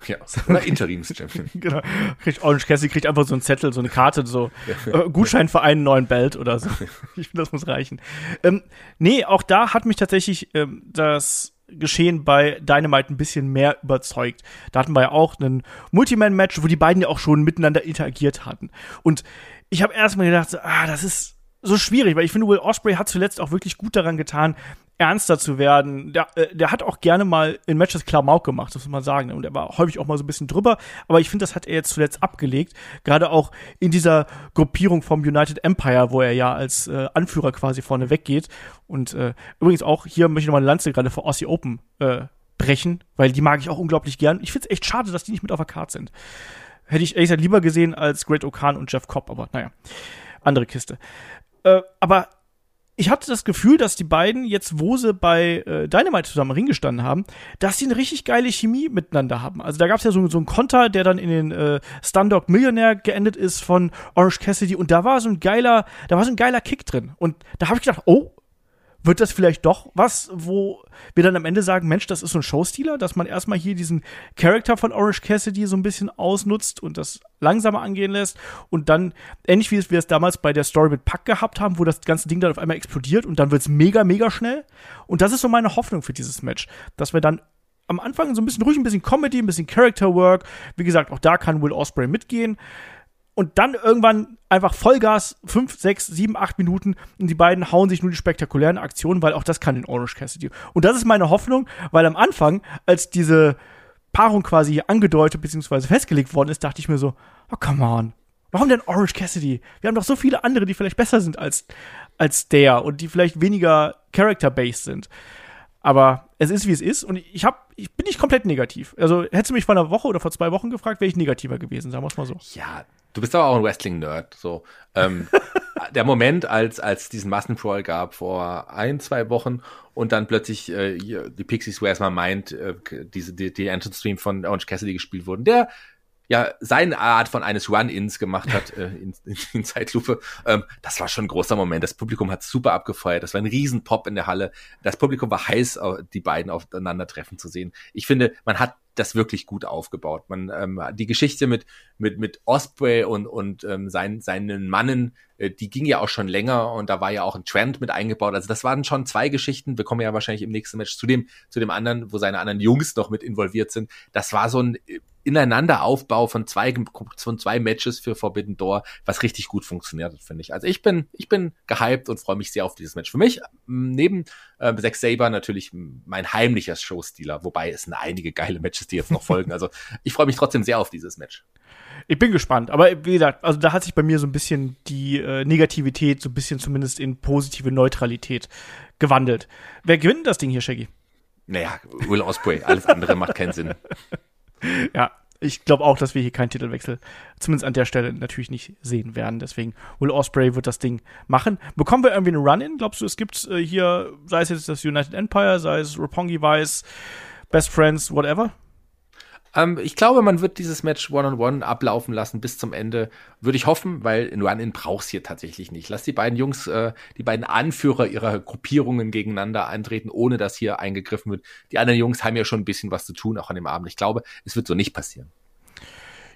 Ja, oder Interims-Champion. genau. Kriegt Orange Cassidy kriegt einfach so einen Zettel, so eine Karte, so äh, Gutschein für einen neuen Belt oder so. ich finde, das muss reichen. Ähm, nee, auch da hat mich tatsächlich ähm, das Geschehen bei Dynamite ein bisschen mehr überzeugt. Da hatten wir ja auch einen Multiman-Match, wo die beiden ja auch schon miteinander interagiert hatten. Und ich habe erstmal gedacht, so, ah, das ist so schwierig, weil ich finde, Will Osprey hat zuletzt auch wirklich gut daran getan, ernster zu werden. Der, äh, der hat auch gerne mal in Matches Klamauk gemacht, das muss man sagen. Und er war häufig auch mal so ein bisschen drüber. Aber ich finde, das hat er jetzt zuletzt abgelegt. Gerade auch in dieser Gruppierung vom United Empire, wo er ja als äh, Anführer quasi vorne weggeht. Und äh, übrigens auch hier möchte ich nochmal eine Lanze gerade für Aussie Open äh, brechen, weil die mag ich auch unglaublich gern. Ich finde es echt schade, dass die nicht mit auf der Karte sind. Hätte ich ehrlich gesagt lieber gesehen als Great Okan und Jeff Cobb, aber naja, andere Kiste. Äh, aber ich hatte das Gefühl, dass die beiden jetzt, wo sie bei äh, Dynamite zusammen Ring gestanden haben, dass sie eine richtig geile Chemie miteinander haben. Also da gab es ja so, so einen Konter, der dann in den äh, Stundog Millionär geendet ist von Orange Cassidy und da war so ein geiler, da war so ein geiler Kick drin. Und da habe ich gedacht, oh, wird das vielleicht doch was, wo wir dann am Ende sagen, Mensch, das ist so ein Showstealer, dass man erstmal hier diesen Charakter von Orange Cassidy so ein bisschen ausnutzt und das langsamer angehen lässt und dann, ähnlich wie wir es damals bei der Story mit Pack gehabt haben, wo das ganze Ding dann auf einmal explodiert und dann wird's mega, mega schnell. Und das ist so meine Hoffnung für dieses Match, dass wir dann am Anfang so ein bisschen ruhig, ein bisschen Comedy, ein bisschen Character Work. Wie gesagt, auch da kann Will Osprey mitgehen und dann irgendwann einfach Vollgas, fünf, sechs, sieben, acht Minuten und die beiden hauen sich nur die spektakulären Aktionen, weil auch das kann in Orange Cassidy. Und das ist meine Hoffnung, weil am Anfang, als diese Paarung quasi angedeutet bzw. festgelegt worden ist, dachte ich mir so, oh come on, warum denn Orange Cassidy? Wir haben doch so viele andere, die vielleicht besser sind als, als der und die vielleicht weniger character-based sind. Aber es ist, wie es ist. Und ich, hab, ich bin nicht komplett negativ. Also, hättest du mich vor einer Woche oder vor zwei Wochen gefragt, wäre ich negativer gewesen, sagen wir es mal so. Ja, Du bist aber auch ein Wrestling-Nerd. So, ähm, der Moment, als als diesen Massenbrawl gab vor ein zwei Wochen und dann plötzlich äh, die Pixies, wo erstmal meint, äh, diese die, die Entrance Stream von Orange Cassidy gespielt wurden, der ja seine Art von eines Run-ins gemacht hat äh, in, in, in Zeitlupe. Ähm, das war schon ein großer Moment. Das Publikum hat super abgefeuert. Das war ein Riesenpop in der Halle. Das Publikum war heiß, die beiden aufeinandertreffen zu sehen. Ich finde, man hat das wirklich gut aufgebaut. Man ähm, die Geschichte mit mit mit Osprey und und ähm, seinen seinen Mannen, äh, die ging ja auch schon länger und da war ja auch ein Trend mit eingebaut. Also das waren schon zwei Geschichten. Wir kommen ja wahrscheinlich im nächsten Match zu dem zu dem anderen, wo seine anderen Jungs noch mit involviert sind. Das war so ein äh, Ineinanderaufbau von zwei, von zwei Matches für Forbidden Door, was richtig gut funktioniert, finde ich. Also ich bin, ich bin gehypt und freue mich sehr auf dieses Match. Für mich, neben äh, Zack Saber natürlich mein heimlicher Showstealer, wobei es sind einige geile Matches, die jetzt noch folgen. Also ich freue mich trotzdem sehr auf dieses Match. Ich bin gespannt, aber wie gesagt, also da hat sich bei mir so ein bisschen die äh, Negativität, so ein bisschen zumindest in positive Neutralität gewandelt. Wer gewinnt das Ding hier, Shaggy? Naja, Will Osprey, alles andere macht keinen Sinn. ja, ich glaube auch, dass wir hier keinen Titelwechsel, zumindest an der Stelle, natürlich nicht sehen werden. Deswegen, Will Osprey wird das Ding machen. Bekommen wir irgendwie einen Run-In? Glaubst du, es gibt äh, hier, sei es jetzt das United Empire, sei es Roppongi Vice, Best Friends, whatever? Ähm, ich glaube, man wird dieses Match One-on-One -on -one ablaufen lassen bis zum Ende. Würde ich hoffen, weil in Run-In brauchst hier tatsächlich nicht. Lass die beiden Jungs, äh, die beiden Anführer ihrer Gruppierungen gegeneinander antreten, ohne dass hier eingegriffen wird. Die anderen Jungs haben ja schon ein bisschen was zu tun, auch an dem Abend. Ich glaube, es wird so nicht passieren.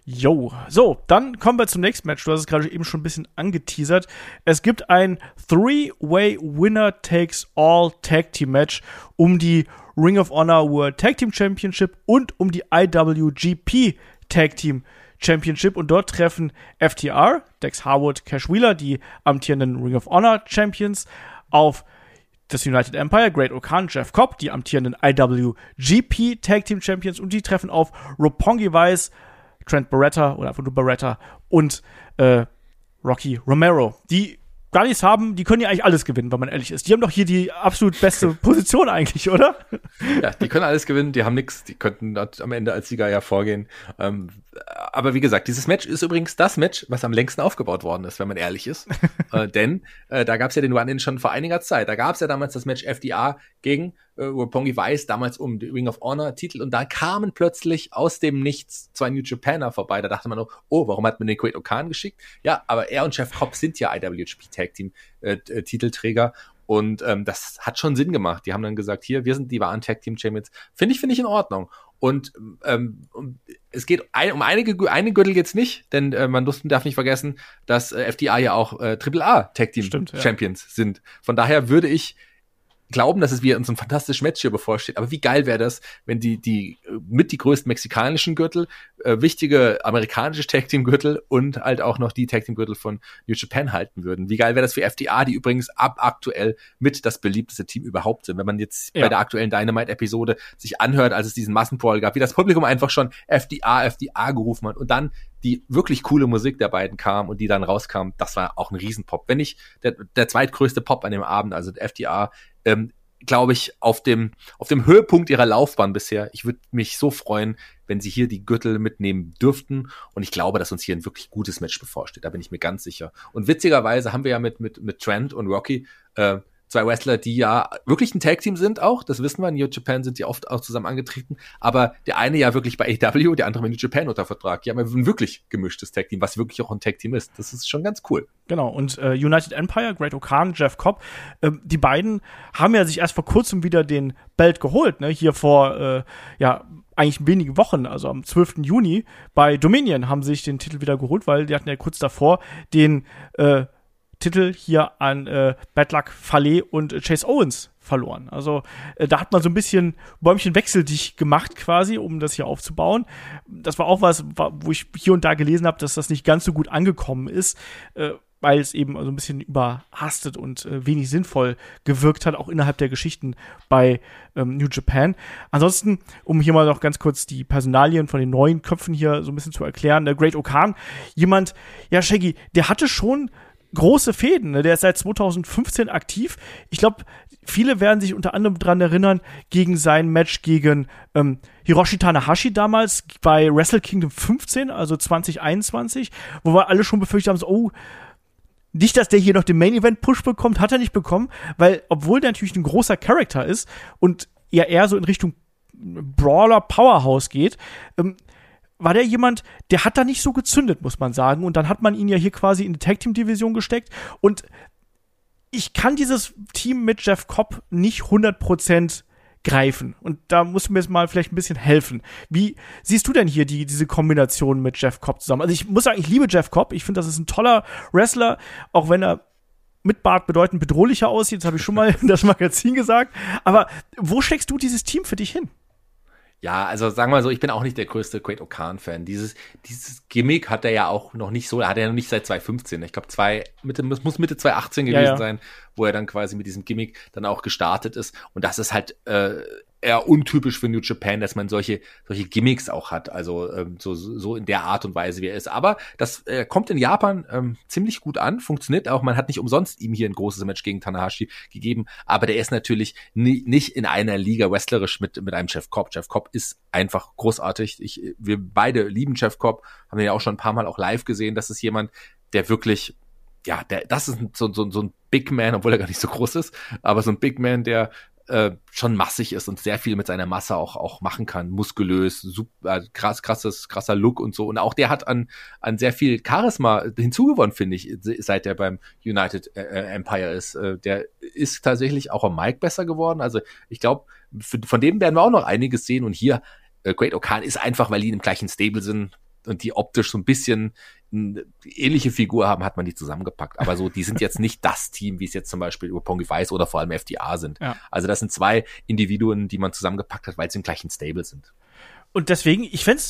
Jo, so, dann kommen wir zum nächsten Match. Du hast es gerade eben schon ein bisschen angeteasert. Es gibt ein Three-Way Winner Takes All Tag Team Match um die Ring of Honor World Tag Team Championship und um die IWGP Tag Team Championship. Und dort treffen FTR, Dex Harwood, Cash Wheeler, die amtierenden Ring of Honor Champions, auf das United Empire, Great Okan, Jeff Cobb, die amtierenden IWGP Tag Team Champions und die treffen auf Roppongi Vice, Trent Barretta oder einfach nur Barretta und äh, Rocky Romero. Die gar nichts haben, die können ja eigentlich alles gewinnen, wenn man ehrlich ist. Die haben doch hier die absolut beste Position eigentlich, oder? Ja, die können alles gewinnen, die haben nichts, die könnten am Ende als Sieger ja vorgehen. Ähm, aber wie gesagt, dieses Match ist übrigens das Match, was am längsten aufgebaut worden ist, wenn man ehrlich ist. äh, denn äh, da gab es ja den Run-In schon vor einiger Zeit. Da gab es ja damals das Match FDA gegen äh, Roppongi Weiß, damals um den Ring of Honor Titel. Und da kamen plötzlich aus dem Nichts zwei New Japaner vorbei. Da dachte man noch, oh, warum hat man den Great Okan geschickt? Ja, aber er und Jeff Cobb sind ja IWGP Tag Team äh, äh, Titelträger. Und ähm, das hat schon Sinn gemacht. Die haben dann gesagt, hier, wir sind die wahren Tag Team Champions. Finde ich, finde ich in Ordnung. Und ähm, es geht ein, um einige eine Gürtel jetzt nicht, denn äh, man darf nicht vergessen, dass äh, FDA ja auch äh, AAA Tag Team Stimmt, Champions ja. sind. Von daher würde ich glauben, dass es wieder uns ein fantastisches Match hier bevorsteht. Aber wie geil wäre das, wenn die, die mit die größten mexikanischen Gürtel, äh, wichtige amerikanische Tag Team Gürtel und halt auch noch die Tag Team Gürtel von New Japan halten würden. Wie geil wäre das für FDA, die übrigens ab aktuell mit das beliebteste Team überhaupt sind. Wenn man jetzt ja. bei der aktuellen Dynamite Episode sich anhört, als es diesen Massenbrawl gab, wie das Publikum einfach schon FDA, FDA gerufen hat und dann die wirklich coole Musik der beiden kam und die dann rauskam, das war auch ein Riesenpop. Wenn nicht der, der zweitgrößte Pop an dem Abend, also FDA, ähm, glaube ich, auf dem, auf dem Höhepunkt ihrer Laufbahn bisher. Ich würde mich so freuen, wenn sie hier die Gürtel mitnehmen dürften. Und ich glaube, dass uns hier ein wirklich gutes Match bevorsteht. Da bin ich mir ganz sicher. Und witzigerweise haben wir ja mit, mit, mit Trent und Rocky äh, zwei Wrestler, die ja wirklich ein Tag-Team sind auch, das wissen wir, in New Japan sind die oft auch zusammen angetreten, aber der eine ja wirklich bei AW, der andere mit New Japan unter Vertrag. Die haben ja ein wirklich gemischtes Tag-Team, was wirklich auch ein Tag-Team ist. Das ist schon ganz cool. Genau, und äh, United Empire, Great Okan, Jeff Cobb, äh, die beiden haben ja sich erst vor kurzem wieder den Belt geholt, ne? Hier vor, äh, ja, eigentlich wenige Wochen, also am 12. Juni bei Dominion haben sie sich den Titel wieder geholt, weil die hatten ja kurz davor den äh, Titel hier an äh, Bad Luck Fale und äh, Chase Owens verloren. Also äh, da hat man so ein bisschen Bäumchen wechseldicht gemacht quasi, um das hier aufzubauen. Das war auch was, wo ich hier und da gelesen habe, dass das nicht ganz so gut angekommen ist. Äh, weil es eben so ein bisschen überhastet und äh, wenig sinnvoll gewirkt hat, auch innerhalb der Geschichten bei ähm, New Japan. Ansonsten, um hier mal noch ganz kurz die Personalien von den neuen Köpfen hier so ein bisschen zu erklären, der Great Okan, jemand, ja, Shaggy, der hatte schon große Fäden. Ne? Der ist seit 2015 aktiv. Ich glaube, viele werden sich unter anderem dran erinnern, gegen sein Match gegen ähm, Hiroshi Tanahashi damals bei Wrestle Kingdom 15, also 2021, wo wir alle schon befürchtet haben, so, oh, nicht, dass der hier noch den Main Event Push bekommt, hat er nicht bekommen, weil, obwohl der natürlich ein großer Charakter ist und ja eher so in Richtung Brawler Powerhouse geht, ähm, war der jemand, der hat da nicht so gezündet, muss man sagen. Und dann hat man ihn ja hier quasi in die Tag Team Division gesteckt. Und ich kann dieses Team mit Jeff Cobb nicht 100% greifen. Und da musst du mir jetzt mal vielleicht ein bisschen helfen. Wie siehst du denn hier die, diese Kombination mit Jeff Cobb zusammen? Also ich muss sagen, ich liebe Jeff Cobb. Ich finde, das ist ein toller Wrestler, auch wenn er mit Bart bedeutend bedrohlicher aussieht. Das habe ich schon mal in das Magazin gesagt. Aber wo steckst du dieses Team für dich hin? Ja, also sagen wir so, ich bin auch nicht der größte Great Okan-Fan. Dieses, dieses Gimmick hat er ja auch noch nicht so, hat er ja noch nicht seit 2015. Ich glaube, zwei, Mitte, muss Mitte 2018 gewesen ja, ja. sein, wo er dann quasi mit diesem Gimmick dann auch gestartet ist. Und das ist halt äh, eher untypisch für New Japan, dass man solche solche Gimmicks auch hat, also ähm, so so in der Art und Weise wie er ist. Aber das äh, kommt in Japan ähm, ziemlich gut an, funktioniert auch. Man hat nicht umsonst ihm hier ein großes Match gegen Tanahashi gegeben, aber der ist natürlich nie, nicht in einer Liga wrestlerisch mit mit einem Jeff Cobb. Jeff Cobb ist einfach großartig. Ich wir beide lieben Jeff Cobb, haben wir ja auch schon ein paar Mal auch live gesehen. Das ist jemand, der wirklich ja, der, das ist so, so, so ein Big Man, obwohl er gar nicht so groß ist, aber so ein Big Man, der äh, schon massig ist und sehr viel mit seiner Masse auch auch machen kann, muskulös, super äh, krass krasses krasser Look und so und auch der hat an an sehr viel Charisma hinzugewonnen, finde ich, seit er beim United äh, äh, Empire ist. Äh, der ist tatsächlich auch am Mike besser geworden. Also ich glaube, von dem werden wir auch noch einiges sehen und hier äh, Great Okan ist einfach, weil die im gleichen Stable sind und die optisch so ein bisschen ähnliche Figur haben, hat man die zusammengepackt. Aber so, die sind jetzt nicht das Team, wie es jetzt zum Beispiel Pongi Weiß oder vor allem FDA sind. Ja. Also das sind zwei Individuen, die man zusammengepackt hat, weil sie im gleichen Stable sind. Und deswegen, ich fände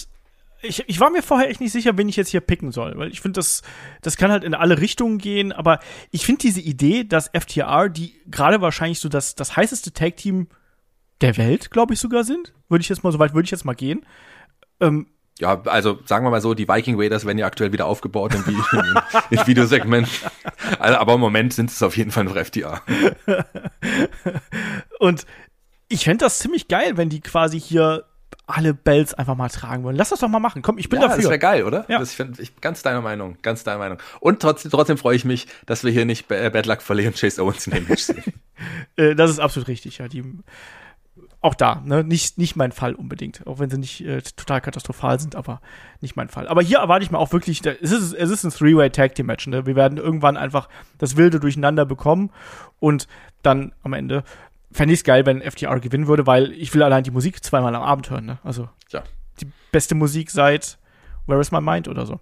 ich, ich war mir vorher echt nicht sicher, wen ich jetzt hier picken soll, weil ich finde, das, das kann halt in alle Richtungen gehen, aber ich finde diese Idee, dass FTR, die gerade wahrscheinlich so das, das heißeste Tag-Team der Welt, glaube ich sogar sind, würde ich jetzt mal, so weit würde ich jetzt mal gehen, ähm, Ja, also sagen wir mal so, die Viking Raiders werden ja aktuell wieder aufgebaut im, im, im Videosegment. Also, aber im Moment sind es auf jeden Fall noch FTA. Und ich fände das ziemlich geil, wenn die quasi hier alle Bells einfach mal tragen wollen. Lass das doch mal machen. Komm, ich bin ja, dafür. Das wäre geil, oder? Ja. Das finde ich ganz deiner Meinung, ganz deiner Meinung. Und trotzdem, trotzdem freue ich mich, dass wir hier nicht äh, Bad Luck verlieren, Chase Owens in dem Match sehen. Äh, das ist absolut richtig, ja. Die, auch da, ne, nicht, nicht mein Fall unbedingt. Auch wenn sie nicht äh, total katastrophal sind, aber nicht mein Fall. Aber hier erwarte ich mal auch wirklich, da, es ist, es ist ein Three-Way Tag Team Match, ne? Wir werden irgendwann einfach das Wilde durcheinander bekommen und dann am Ende fände ich es geil, wenn FTR gewinnen würde, weil ich will allein die Musik zweimal am Abend hören. Ne? Also ja. die beste Musik seit Where is My Mind oder so.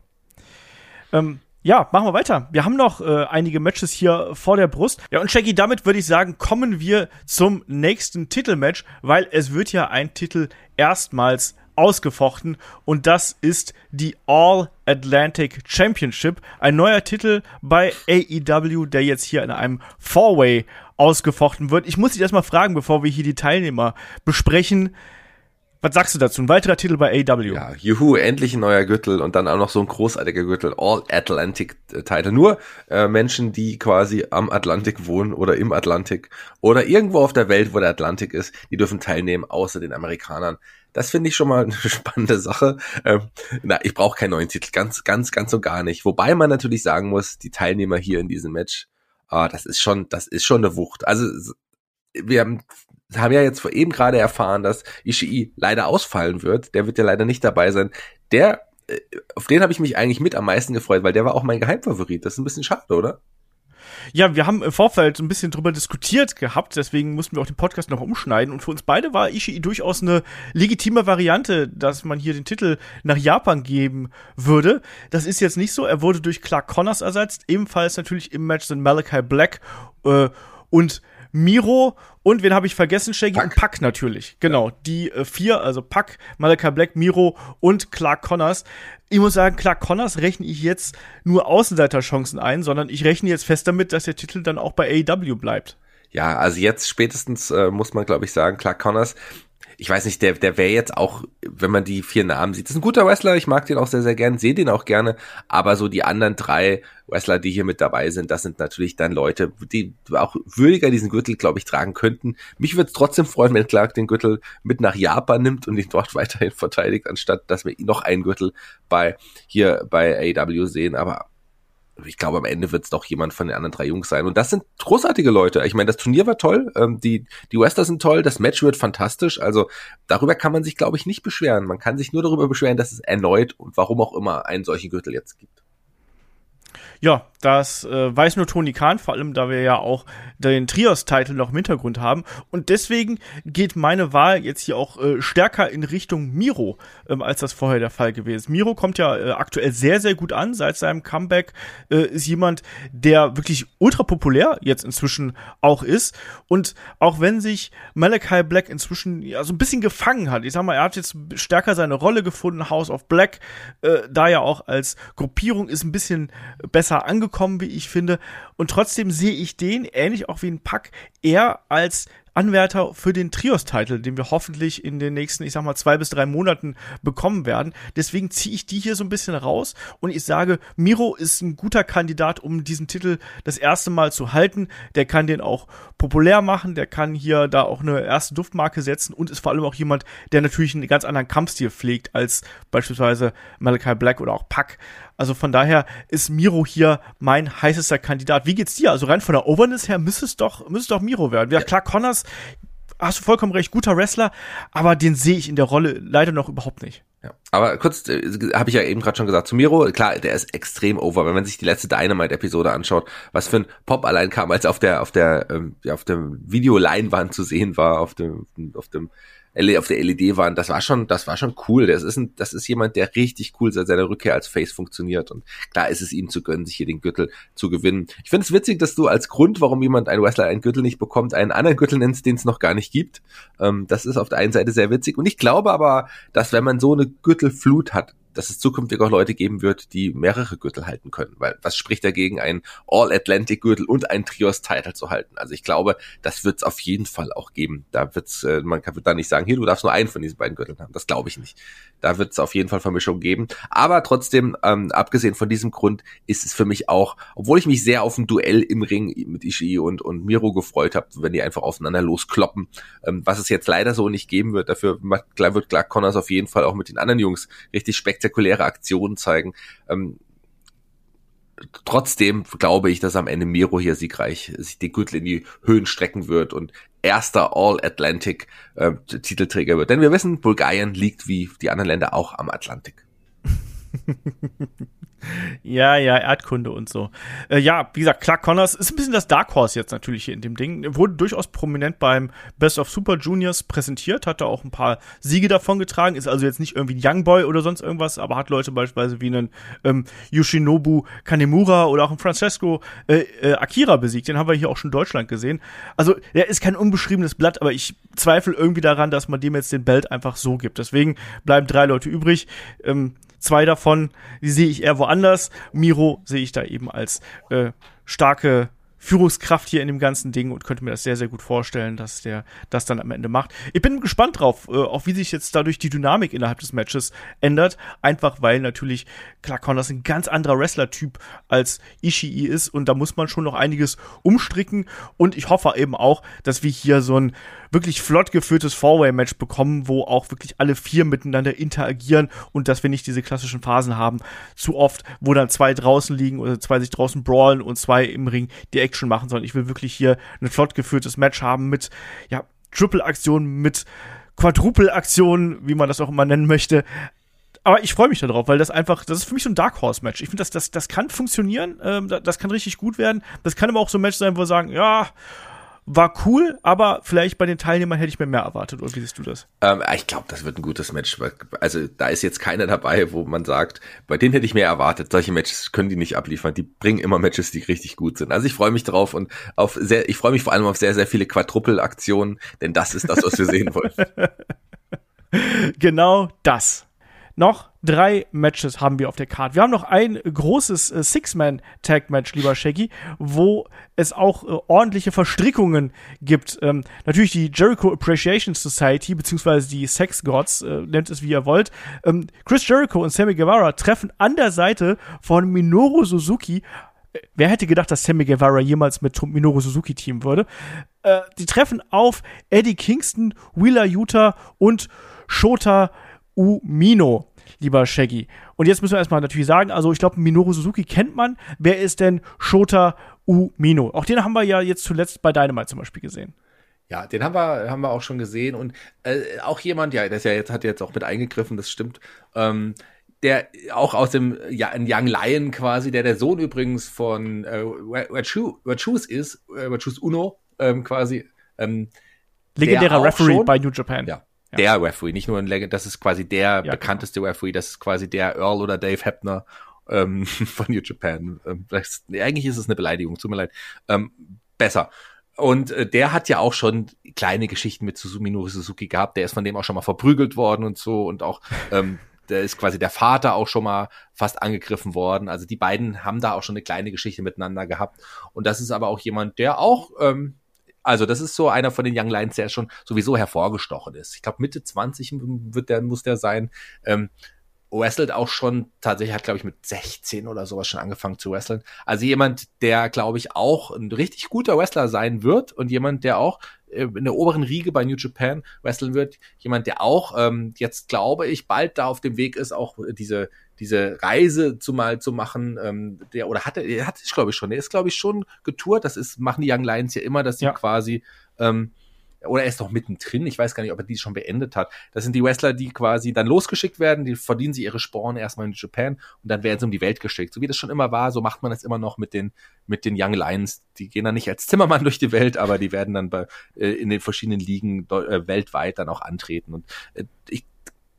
Ähm, ja, machen wir weiter. Wir haben noch äh, einige Matches hier vor der Brust. Ja, und Shaggy, damit würde ich sagen, kommen wir zum nächsten Titelmatch, weil es wird ja ein Titel erstmals ausgefochten und das ist die All Atlantic Championship, ein neuer Titel bei AEW, der jetzt hier in einem Four-Way ausgefochten wird. Ich muss dich erstmal fragen, bevor wir hier die Teilnehmer besprechen. Was sagst du dazu? Ein weiterer Titel bei AEW. Ja, juhu, endlich ein neuer Gürtel und dann auch noch so ein großartiger Gürtel, All Atlantic Title. Nur äh, Menschen, die quasi am Atlantik wohnen oder im Atlantik oder irgendwo auf der Welt, wo der Atlantik ist, die dürfen teilnehmen, außer den Amerikanern. Das finde ich schon mal eine spannende Sache. Ähm, na, ich brauche keinen neuen Titel, ganz, ganz, ganz so gar nicht. Wobei man natürlich sagen muss, die Teilnehmer hier in diesem Match ah, das ist schon, das ist schon eine Wucht. Also wir haben, haben ja jetzt vor eben gerade erfahren, dass Ishii leider ausfallen wird. Der wird ja leider nicht dabei sein. Der, äh, auf den habe ich mich eigentlich mit am meisten gefreut, weil der war auch mein Geheimfavorit. Das ist ein bisschen schade, oder? Ja, wir haben im Vorfeld ein bisschen drüber diskutiert gehabt, deswegen mussten wir auch den Podcast noch umschneiden. Und für uns beide war Ishii durchaus eine legitime Variante, dass man hier den Titel nach Japan geben würde. Das ist jetzt nicht so. Er wurde durch Clark Connors ersetzt. Ebenfalls natürlich im Match sind Malachi Black äh, und Miro und wen habe ich vergessen, Shaggy? Und Pack natürlich. Genau, die äh, vier, also Pack, Malachi Black, Miro und Clark Connors. Ich muss sagen, Clark Connors rechne ich jetzt nur Außenseiterchancen ein, sondern ich rechne jetzt fest damit, dass der Titel dann auch bei AEW bleibt. Ja, also jetzt spätestens äh, muss man, glaube ich, sagen, Clark Connors ich weiß nicht, der, der wäre jetzt auch, wenn man die vier Namen sieht, das ist ein guter Wrestler, ich mag den auch sehr, sehr gern, sehe den auch gerne, aber so die anderen drei Wrestler, die hier mit dabei sind, das sind natürlich dann Leute, die auch würdiger diesen Gürtel, glaube ich, tragen könnten. Mich würde es trotzdem freuen, wenn Clark den Gürtel mit nach Japan nimmt und ihn dort weiterhin verteidigt, anstatt dass wir noch einen Gürtel bei hier bei AEW sehen, aber ich glaube, am Ende wird es doch jemand von den anderen drei Jungs sein. Und das sind großartige Leute. Ich meine, das Turnier war toll, ähm, die, die Westers sind toll, das Match wird fantastisch. Also darüber kann man sich, glaube ich, nicht beschweren. Man kann sich nur darüber beschweren, dass es erneut und warum auch immer einen solchen Gürtel jetzt gibt. Ja, das äh, weiß nur Tony Khan, vor allem da wir ja auch den Trios-Titel noch im Hintergrund haben. Und deswegen geht meine Wahl jetzt hier auch äh, stärker in Richtung Miro, ähm, als das vorher der Fall gewesen ist. Miro kommt ja äh, aktuell sehr, sehr gut an. Seit seinem Comeback äh, ist jemand, der wirklich ultra populär jetzt inzwischen auch ist. Und auch wenn sich Malachi Black inzwischen ja so ein bisschen gefangen hat, ich sag mal, er hat jetzt stärker seine Rolle gefunden, House of Black, äh, da ja auch als Gruppierung ist ein bisschen besser angekommen, wie ich finde. Und trotzdem sehe ich den, ähnlich auch wie ein Pack, eher als Anwärter für den Trios-Titel, den wir hoffentlich in den nächsten, ich sag mal, zwei bis drei Monaten bekommen werden. Deswegen ziehe ich die hier so ein bisschen raus und ich sage, Miro ist ein guter Kandidat, um diesen Titel das erste Mal zu halten. Der kann den auch populär machen, der kann hier da auch eine erste Duftmarke setzen und ist vor allem auch jemand, der natürlich einen ganz anderen Kampfstil pflegt als beispielsweise Malachi Black oder auch Pack. Also von daher ist Miro hier mein heißester Kandidat. Wie geht's dir? Also rein von der Overness her müsste es doch, müsste es doch Miro werden. Ja, klar, Connors, hast du vollkommen recht, guter Wrestler, aber den sehe ich in der Rolle leider noch überhaupt nicht. Ja. Aber kurz, äh, habe ich ja eben gerade schon gesagt, zu Miro, klar, der ist extrem over. Wenn man sich die letzte Dynamite-Episode anschaut, was für ein Pop allein kam, als auf der, auf der, ähm, ja, auf dem Videoleinwand zu sehen war, auf dem, auf dem auf der LED waren, das war schon, das war schon cool. Das ist ein, das ist jemand, der richtig cool seit seiner Rückkehr als Face funktioniert. Und klar ist es ihm zu gönnen, sich hier den Gürtel zu gewinnen. Ich finde es witzig, dass du als Grund, warum jemand ein Wrestler einen Gürtel nicht bekommt, einen anderen Gürtel nennst, den es noch gar nicht gibt. Ähm, das ist auf der einen Seite sehr witzig. Und ich glaube aber, dass wenn man so eine Gürtelflut hat, dass es zukünftig auch Leute geben wird, die mehrere Gürtel halten können. Weil was spricht dagegen, ein All-Atlantic-Gürtel und ein Trios-Title zu halten? Also ich glaube, das wird es auf jeden Fall auch geben. Da wird's, äh, man kann da nicht sagen, hier, du darfst nur einen von diesen beiden Gürteln haben. Das glaube ich nicht. Da wird es auf jeden Fall Vermischung geben. Aber trotzdem, ähm, abgesehen von diesem Grund, ist es für mich auch, obwohl ich mich sehr auf ein Duell im Ring mit Ishii und, und Miro gefreut habe, wenn die einfach aufeinander loskloppen, ähm, was es jetzt leider so nicht geben wird. Dafür wird Clark Connors auf jeden Fall auch mit den anderen Jungs richtig spektakuläre Aktionen zeigen. Ähm, trotzdem glaube ich, dass am Ende Miro hier siegreich sich die Gürtel in die Höhen strecken wird und erster All-Atlantic äh, wird. Denn wir wissen, Bulgarien liegt wie die anderen Länder auch am Atlantik. Ja, ja, Erdkunde und so. Äh, ja, wie gesagt, Clark Connors ist ein bisschen das Dark Horse jetzt natürlich hier in dem Ding. Wurde durchaus prominent beim Best of Super Juniors präsentiert, hat da auch ein paar Siege davon getragen, ist also jetzt nicht irgendwie ein Young Boy oder sonst irgendwas, aber hat Leute beispielsweise wie einen ähm, Yoshinobu Kanemura oder auch einen Francesco äh, äh, Akira besiegt. Den haben wir hier auch schon in Deutschland gesehen. Also, er ist kein unbeschriebenes Blatt, aber ich zweifle irgendwie daran, dass man dem jetzt den Belt einfach so gibt. Deswegen bleiben drei Leute übrig. Ähm, Zwei davon, die sehe ich eher woanders. Miro sehe ich da eben als äh, starke Führungskraft hier in dem ganzen Ding und könnte mir das sehr, sehr gut vorstellen, dass der das dann am Ende macht. Ich bin gespannt drauf, äh, auch wie sich jetzt dadurch die Dynamik innerhalb des Matches ändert. Einfach weil natürlich, klar, Connors ein ganz anderer Wrestler-Typ als Ishii ist und da muss man schon noch einiges umstricken und ich hoffe eben auch, dass wir hier so ein wirklich flott geführtes Four-Way-Match bekommen, wo auch wirklich alle vier miteinander interagieren und dass wir nicht diese klassischen Phasen haben, zu oft, wo dann zwei draußen liegen oder zwei sich draußen brawlen und zwei im Ring die Action machen, sondern ich will wirklich hier ein flott geführtes Match haben mit, ja, Triple-Aktionen, mit Quadruple-Aktionen, wie man das auch immer nennen möchte aber ich freue mich darauf, weil das einfach, das ist für mich so ein Dark Horse Match. Ich finde, das, das, das kann funktionieren, ähm, das kann richtig gut werden. Das kann aber auch so ein Match sein, wo wir sagen, ja, war cool, aber vielleicht bei den Teilnehmern hätte ich mir mehr erwartet. Oder wie siehst du das? Ähm, ich glaube, das wird ein gutes Match. Also da ist jetzt keiner dabei, wo man sagt, bei denen hätte ich mehr erwartet. Solche Matches können die nicht abliefern. Die bringen immer Matches, die richtig gut sind. Also ich freue mich drauf und auf sehr, ich freue mich vor allem auf sehr, sehr viele Quadruple-Aktionen, denn das ist das, was wir sehen wollen. genau das noch drei Matches haben wir auf der Card. Wir haben noch ein großes äh, Six-Man-Tag-Match, lieber Shaggy, wo es auch äh, ordentliche Verstrickungen gibt. Ähm, natürlich die Jericho Appreciation Society, beziehungsweise die Sex Gods, äh, nennt es wie ihr wollt. Ähm, Chris Jericho und Sammy Guevara treffen an der Seite von Minoru Suzuki äh, Wer hätte gedacht, dass Sammy Guevara jemals mit Minoru Suzuki teamen würde? Äh, die treffen auf Eddie Kingston, Wheeler Utah und Shota Umino, lieber Shaggy. Und jetzt müssen wir erstmal natürlich sagen, also ich glaube, Minoru Suzuki kennt man. Wer ist denn Shota Umino? Auch den haben wir ja jetzt zuletzt bei Dynamite zum Beispiel gesehen. Ja, den haben wir, haben wir auch schon gesehen. Und äh, auch jemand, ja, das ja jetzt hat jetzt auch mit eingegriffen, das stimmt. Ähm, der auch aus dem ja, Young Lion quasi, der der Sohn übrigens von äh, Wachus ist, äh, Wachus Uno ähm, quasi. Ähm, Legendärer Referee schon, bei New Japan. Ja, der Referee, nicht nur ein Legend, das ist quasi der ja, genau. bekannteste genau. Referee, das ist quasi der Earl oder Dave Hebner ähm, von New Japan. Ähm, eigentlich ist es eine Beleidigung, tut mir leid. Ähm, besser. Und äh, der hat ja auch schon kleine Geschichten mit Suzuminori Suzuki gehabt. Der ist von dem auch schon mal verprügelt worden und so. Und auch, ähm, der ist quasi der Vater auch schon mal fast angegriffen worden. Also die beiden haben da auch schon eine kleine Geschichte miteinander gehabt. Und das ist aber auch jemand, der auch ähm, also das ist so einer von den Young Lions, der schon sowieso hervorgestochen ist. Ich glaube Mitte 20 wird der, muss der sein. Ähm, wrestelt auch schon, tatsächlich hat, glaube ich, mit 16 oder sowas schon angefangen zu wresteln. Also jemand, der, glaube ich, auch ein richtig guter Wrestler sein wird und jemand, der auch äh, in der oberen Riege bei New Japan wresteln wird. Jemand, der auch ähm, jetzt, glaube ich, bald da auf dem Weg ist, auch diese diese Reise zu mal zu machen, ähm, der oder hatte, der hat es glaube ich schon, der ist glaube ich schon getourt. Das ist machen die Young Lions ja immer, dass sie ja. quasi ähm, oder er ist noch mittendrin, ich weiß gar nicht, ob er die schon beendet hat. Das sind die Wrestler, die quasi dann losgeschickt werden, die verdienen sie ihre Sporen erstmal in Japan und dann werden sie um die Welt geschickt. So wie das schon immer war, so macht man das immer noch mit den, mit den Young Lions. Die gehen dann nicht als Zimmermann durch die Welt, aber die werden dann bei, äh, in den verschiedenen Ligen äh, weltweit dann auch antreten. Und äh, ich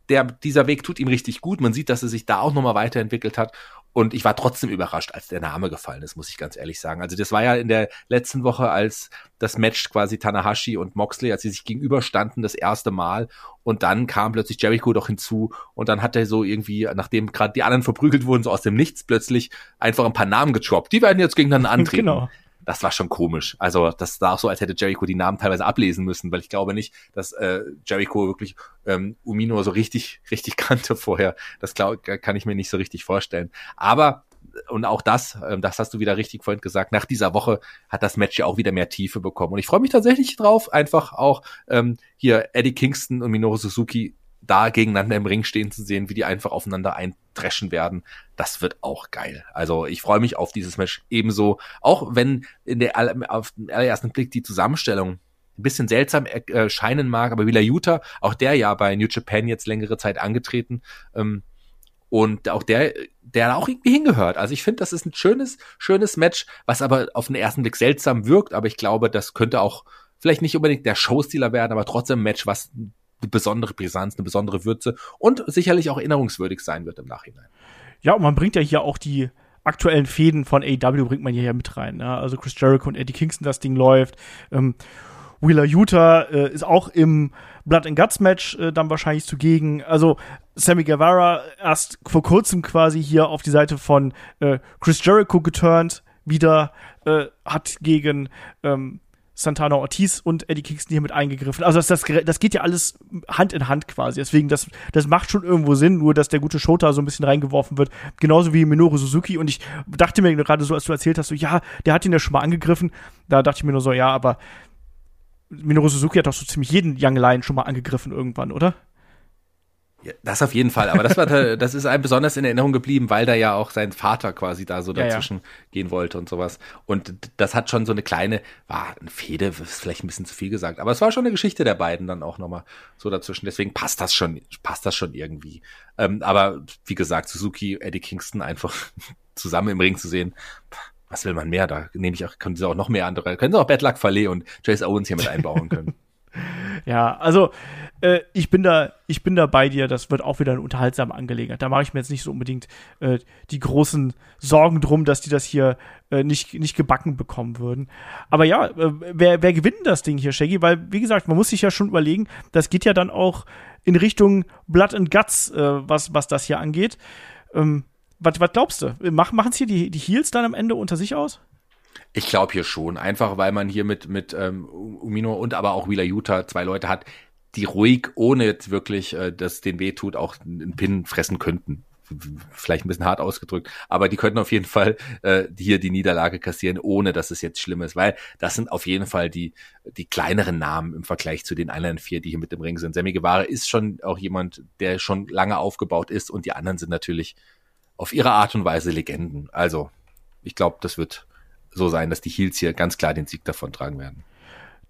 der, dieser Weg tut ihm richtig gut. Man sieht, dass er sich da auch nochmal weiterentwickelt hat. Und ich war trotzdem überrascht, als der Name gefallen ist, muss ich ganz ehrlich sagen. Also das war ja in der letzten Woche, als das Match quasi Tanahashi und Moxley, als sie sich gegenüberstanden, das erste Mal. Und dann kam plötzlich Jericho doch hinzu. Und dann hat er so irgendwie, nachdem gerade die anderen verprügelt wurden, so aus dem Nichts plötzlich einfach ein paar Namen getroppt. Die werden jetzt gegeneinander antreten. Genau das war schon komisch. Also das sah auch so, als hätte Jericho die Namen teilweise ablesen müssen, weil ich glaube nicht, dass äh, Jericho wirklich ähm, Umino so richtig, richtig kannte vorher. Das glaub, kann ich mir nicht so richtig vorstellen. Aber und auch das, ähm, das hast du wieder richtig vorhin gesagt, nach dieser Woche hat das Match ja auch wieder mehr Tiefe bekommen. Und ich freue mich tatsächlich drauf, einfach auch ähm, hier Eddie Kingston und Minoru Suzuki da gegeneinander im Ring stehen zu sehen, wie die einfach aufeinander eintreschen werden, das wird auch geil. Also ich freue mich auf dieses Match ebenso, auch wenn in der auf den allerersten Blick die Zusammenstellung ein bisschen seltsam erscheinen mag, aber Willa Utah, auch der ja bei New Japan jetzt längere Zeit angetreten, ähm, und auch der, der auch irgendwie hingehört. Also ich finde, das ist ein schönes, schönes Match, was aber auf den ersten Blick seltsam wirkt, aber ich glaube, das könnte auch vielleicht nicht unbedingt der Showstealer werden, aber trotzdem ein Match, was eine besondere Brisanz, eine besondere Würze und sicherlich auch erinnerungswürdig sein wird im Nachhinein. Ja, und man bringt ja hier auch die aktuellen Fäden von AW bringt man hier ja mit rein. Ne? Also Chris Jericho und Eddie Kingston, das Ding läuft. Ähm, Wheeler Utah äh, ist auch im Blood and Guts Match äh, dann wahrscheinlich zugegen. Also Sammy Guevara erst vor kurzem quasi hier auf die Seite von äh, Chris Jericho geturnt, wieder äh, hat gegen ähm, Santana Ortiz und Eddie Kingston hier mit eingegriffen. Also das, das, das geht ja alles Hand in Hand quasi. Deswegen, das, das macht schon irgendwo Sinn, nur dass der gute Shota so ein bisschen reingeworfen wird. Genauso wie Minoru Suzuki. Und ich dachte mir gerade so, als du erzählt hast, so, ja, der hat ihn ja schon mal angegriffen. Da dachte ich mir nur so, ja, aber Minoru Suzuki hat doch so ziemlich jeden Young Lion schon mal angegriffen irgendwann, oder? Ja, das auf jeden Fall, aber das war das ist einem besonders in Erinnerung geblieben, weil da ja auch sein Vater quasi da so dazwischen ja, ja. gehen wollte und sowas. Und das hat schon so eine kleine, war eine Fehde, ist vielleicht ein bisschen zu viel gesagt, aber es war schon eine Geschichte der beiden dann auch nochmal so dazwischen. Deswegen passt das schon, passt das schon irgendwie. Ähm, aber wie gesagt, Suzuki, Eddie Kingston einfach zusammen im Ring zu sehen, was will man mehr? Da nehme ich auch, können sie auch noch mehr andere, können sie auch Bad Luck Fale und Jace Owens hier mit einbauen können. ja, also äh, ich bin da, ich bin da bei dir. Das wird auch wieder eine unterhaltsame Angelegenheit. Da mache ich mir jetzt nicht so unbedingt äh, die großen Sorgen drum, dass die das hier äh, nicht nicht gebacken bekommen würden. Aber ja, äh, wer wer gewinnt das Ding hier, Shaggy? Weil wie gesagt, man muss sich ja schon überlegen. Das geht ja dann auch in Richtung Blood and Guts, äh, was was das hier angeht. Ähm, was, was glaubst du? Mach, Machen es hier die, die Heels dann am Ende unter sich aus? Ich glaube hier schon, einfach weil man hier mit, mit ähm, Umino und aber auch Wheeler Utah zwei Leute hat, die ruhig, ohne jetzt wirklich, äh, dass den weh tut, auch einen Pin fressen könnten. Vielleicht ein bisschen hart ausgedrückt, aber die könnten auf jeden Fall äh, hier die Niederlage kassieren, ohne dass es jetzt schlimm ist, weil das sind auf jeden Fall die, die kleineren Namen im Vergleich zu den anderen vier, die hier mit im Ring sind. Sammy Guevara ist schon auch jemand, der schon lange aufgebaut ist und die anderen sind natürlich auf ihre Art und Weise Legenden. Also, ich glaube, das wird so sein, dass die Heels hier ganz klar den Sieg davon tragen werden.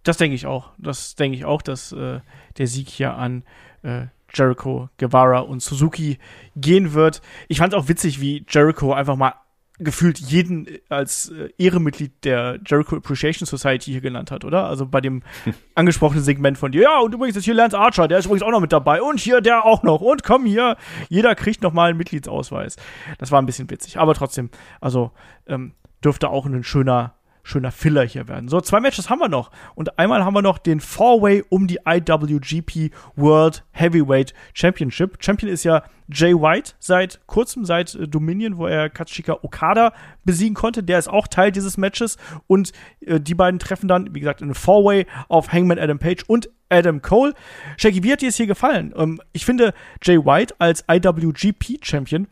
Das denke ich auch. Das denke ich auch, dass äh, der Sieg hier an äh, Jericho, Guevara und Suzuki gehen wird. Ich fand es auch witzig, wie Jericho einfach mal gefühlt jeden als äh, Ehrenmitglied der Jericho Appreciation Society hier genannt hat, oder? Also bei dem angesprochenen Segment von dir. Ja, und übrigens ist hier Lance Archer, der ist übrigens auch noch mit dabei. Und hier der auch noch. Und komm hier, jeder kriegt noch mal einen Mitgliedsausweis. Das war ein bisschen witzig. Aber trotzdem, also ähm, dürfte auch ein schöner schöner Filler hier werden. So, zwei Matches haben wir noch. Und einmal haben wir noch den Four-Way um die IWGP World Heavyweight Championship. Champion ist ja Jay White seit kurzem, seit äh, Dominion, wo er Katsushika Okada besiegen konnte. Der ist auch Teil dieses Matches. Und äh, die beiden treffen dann, wie gesagt, in Four-Way auf Hangman Adam Page und Adam Cole. Shaggy, wie hat dir es hier gefallen? Ähm, ich finde Jay White als IWGP Champion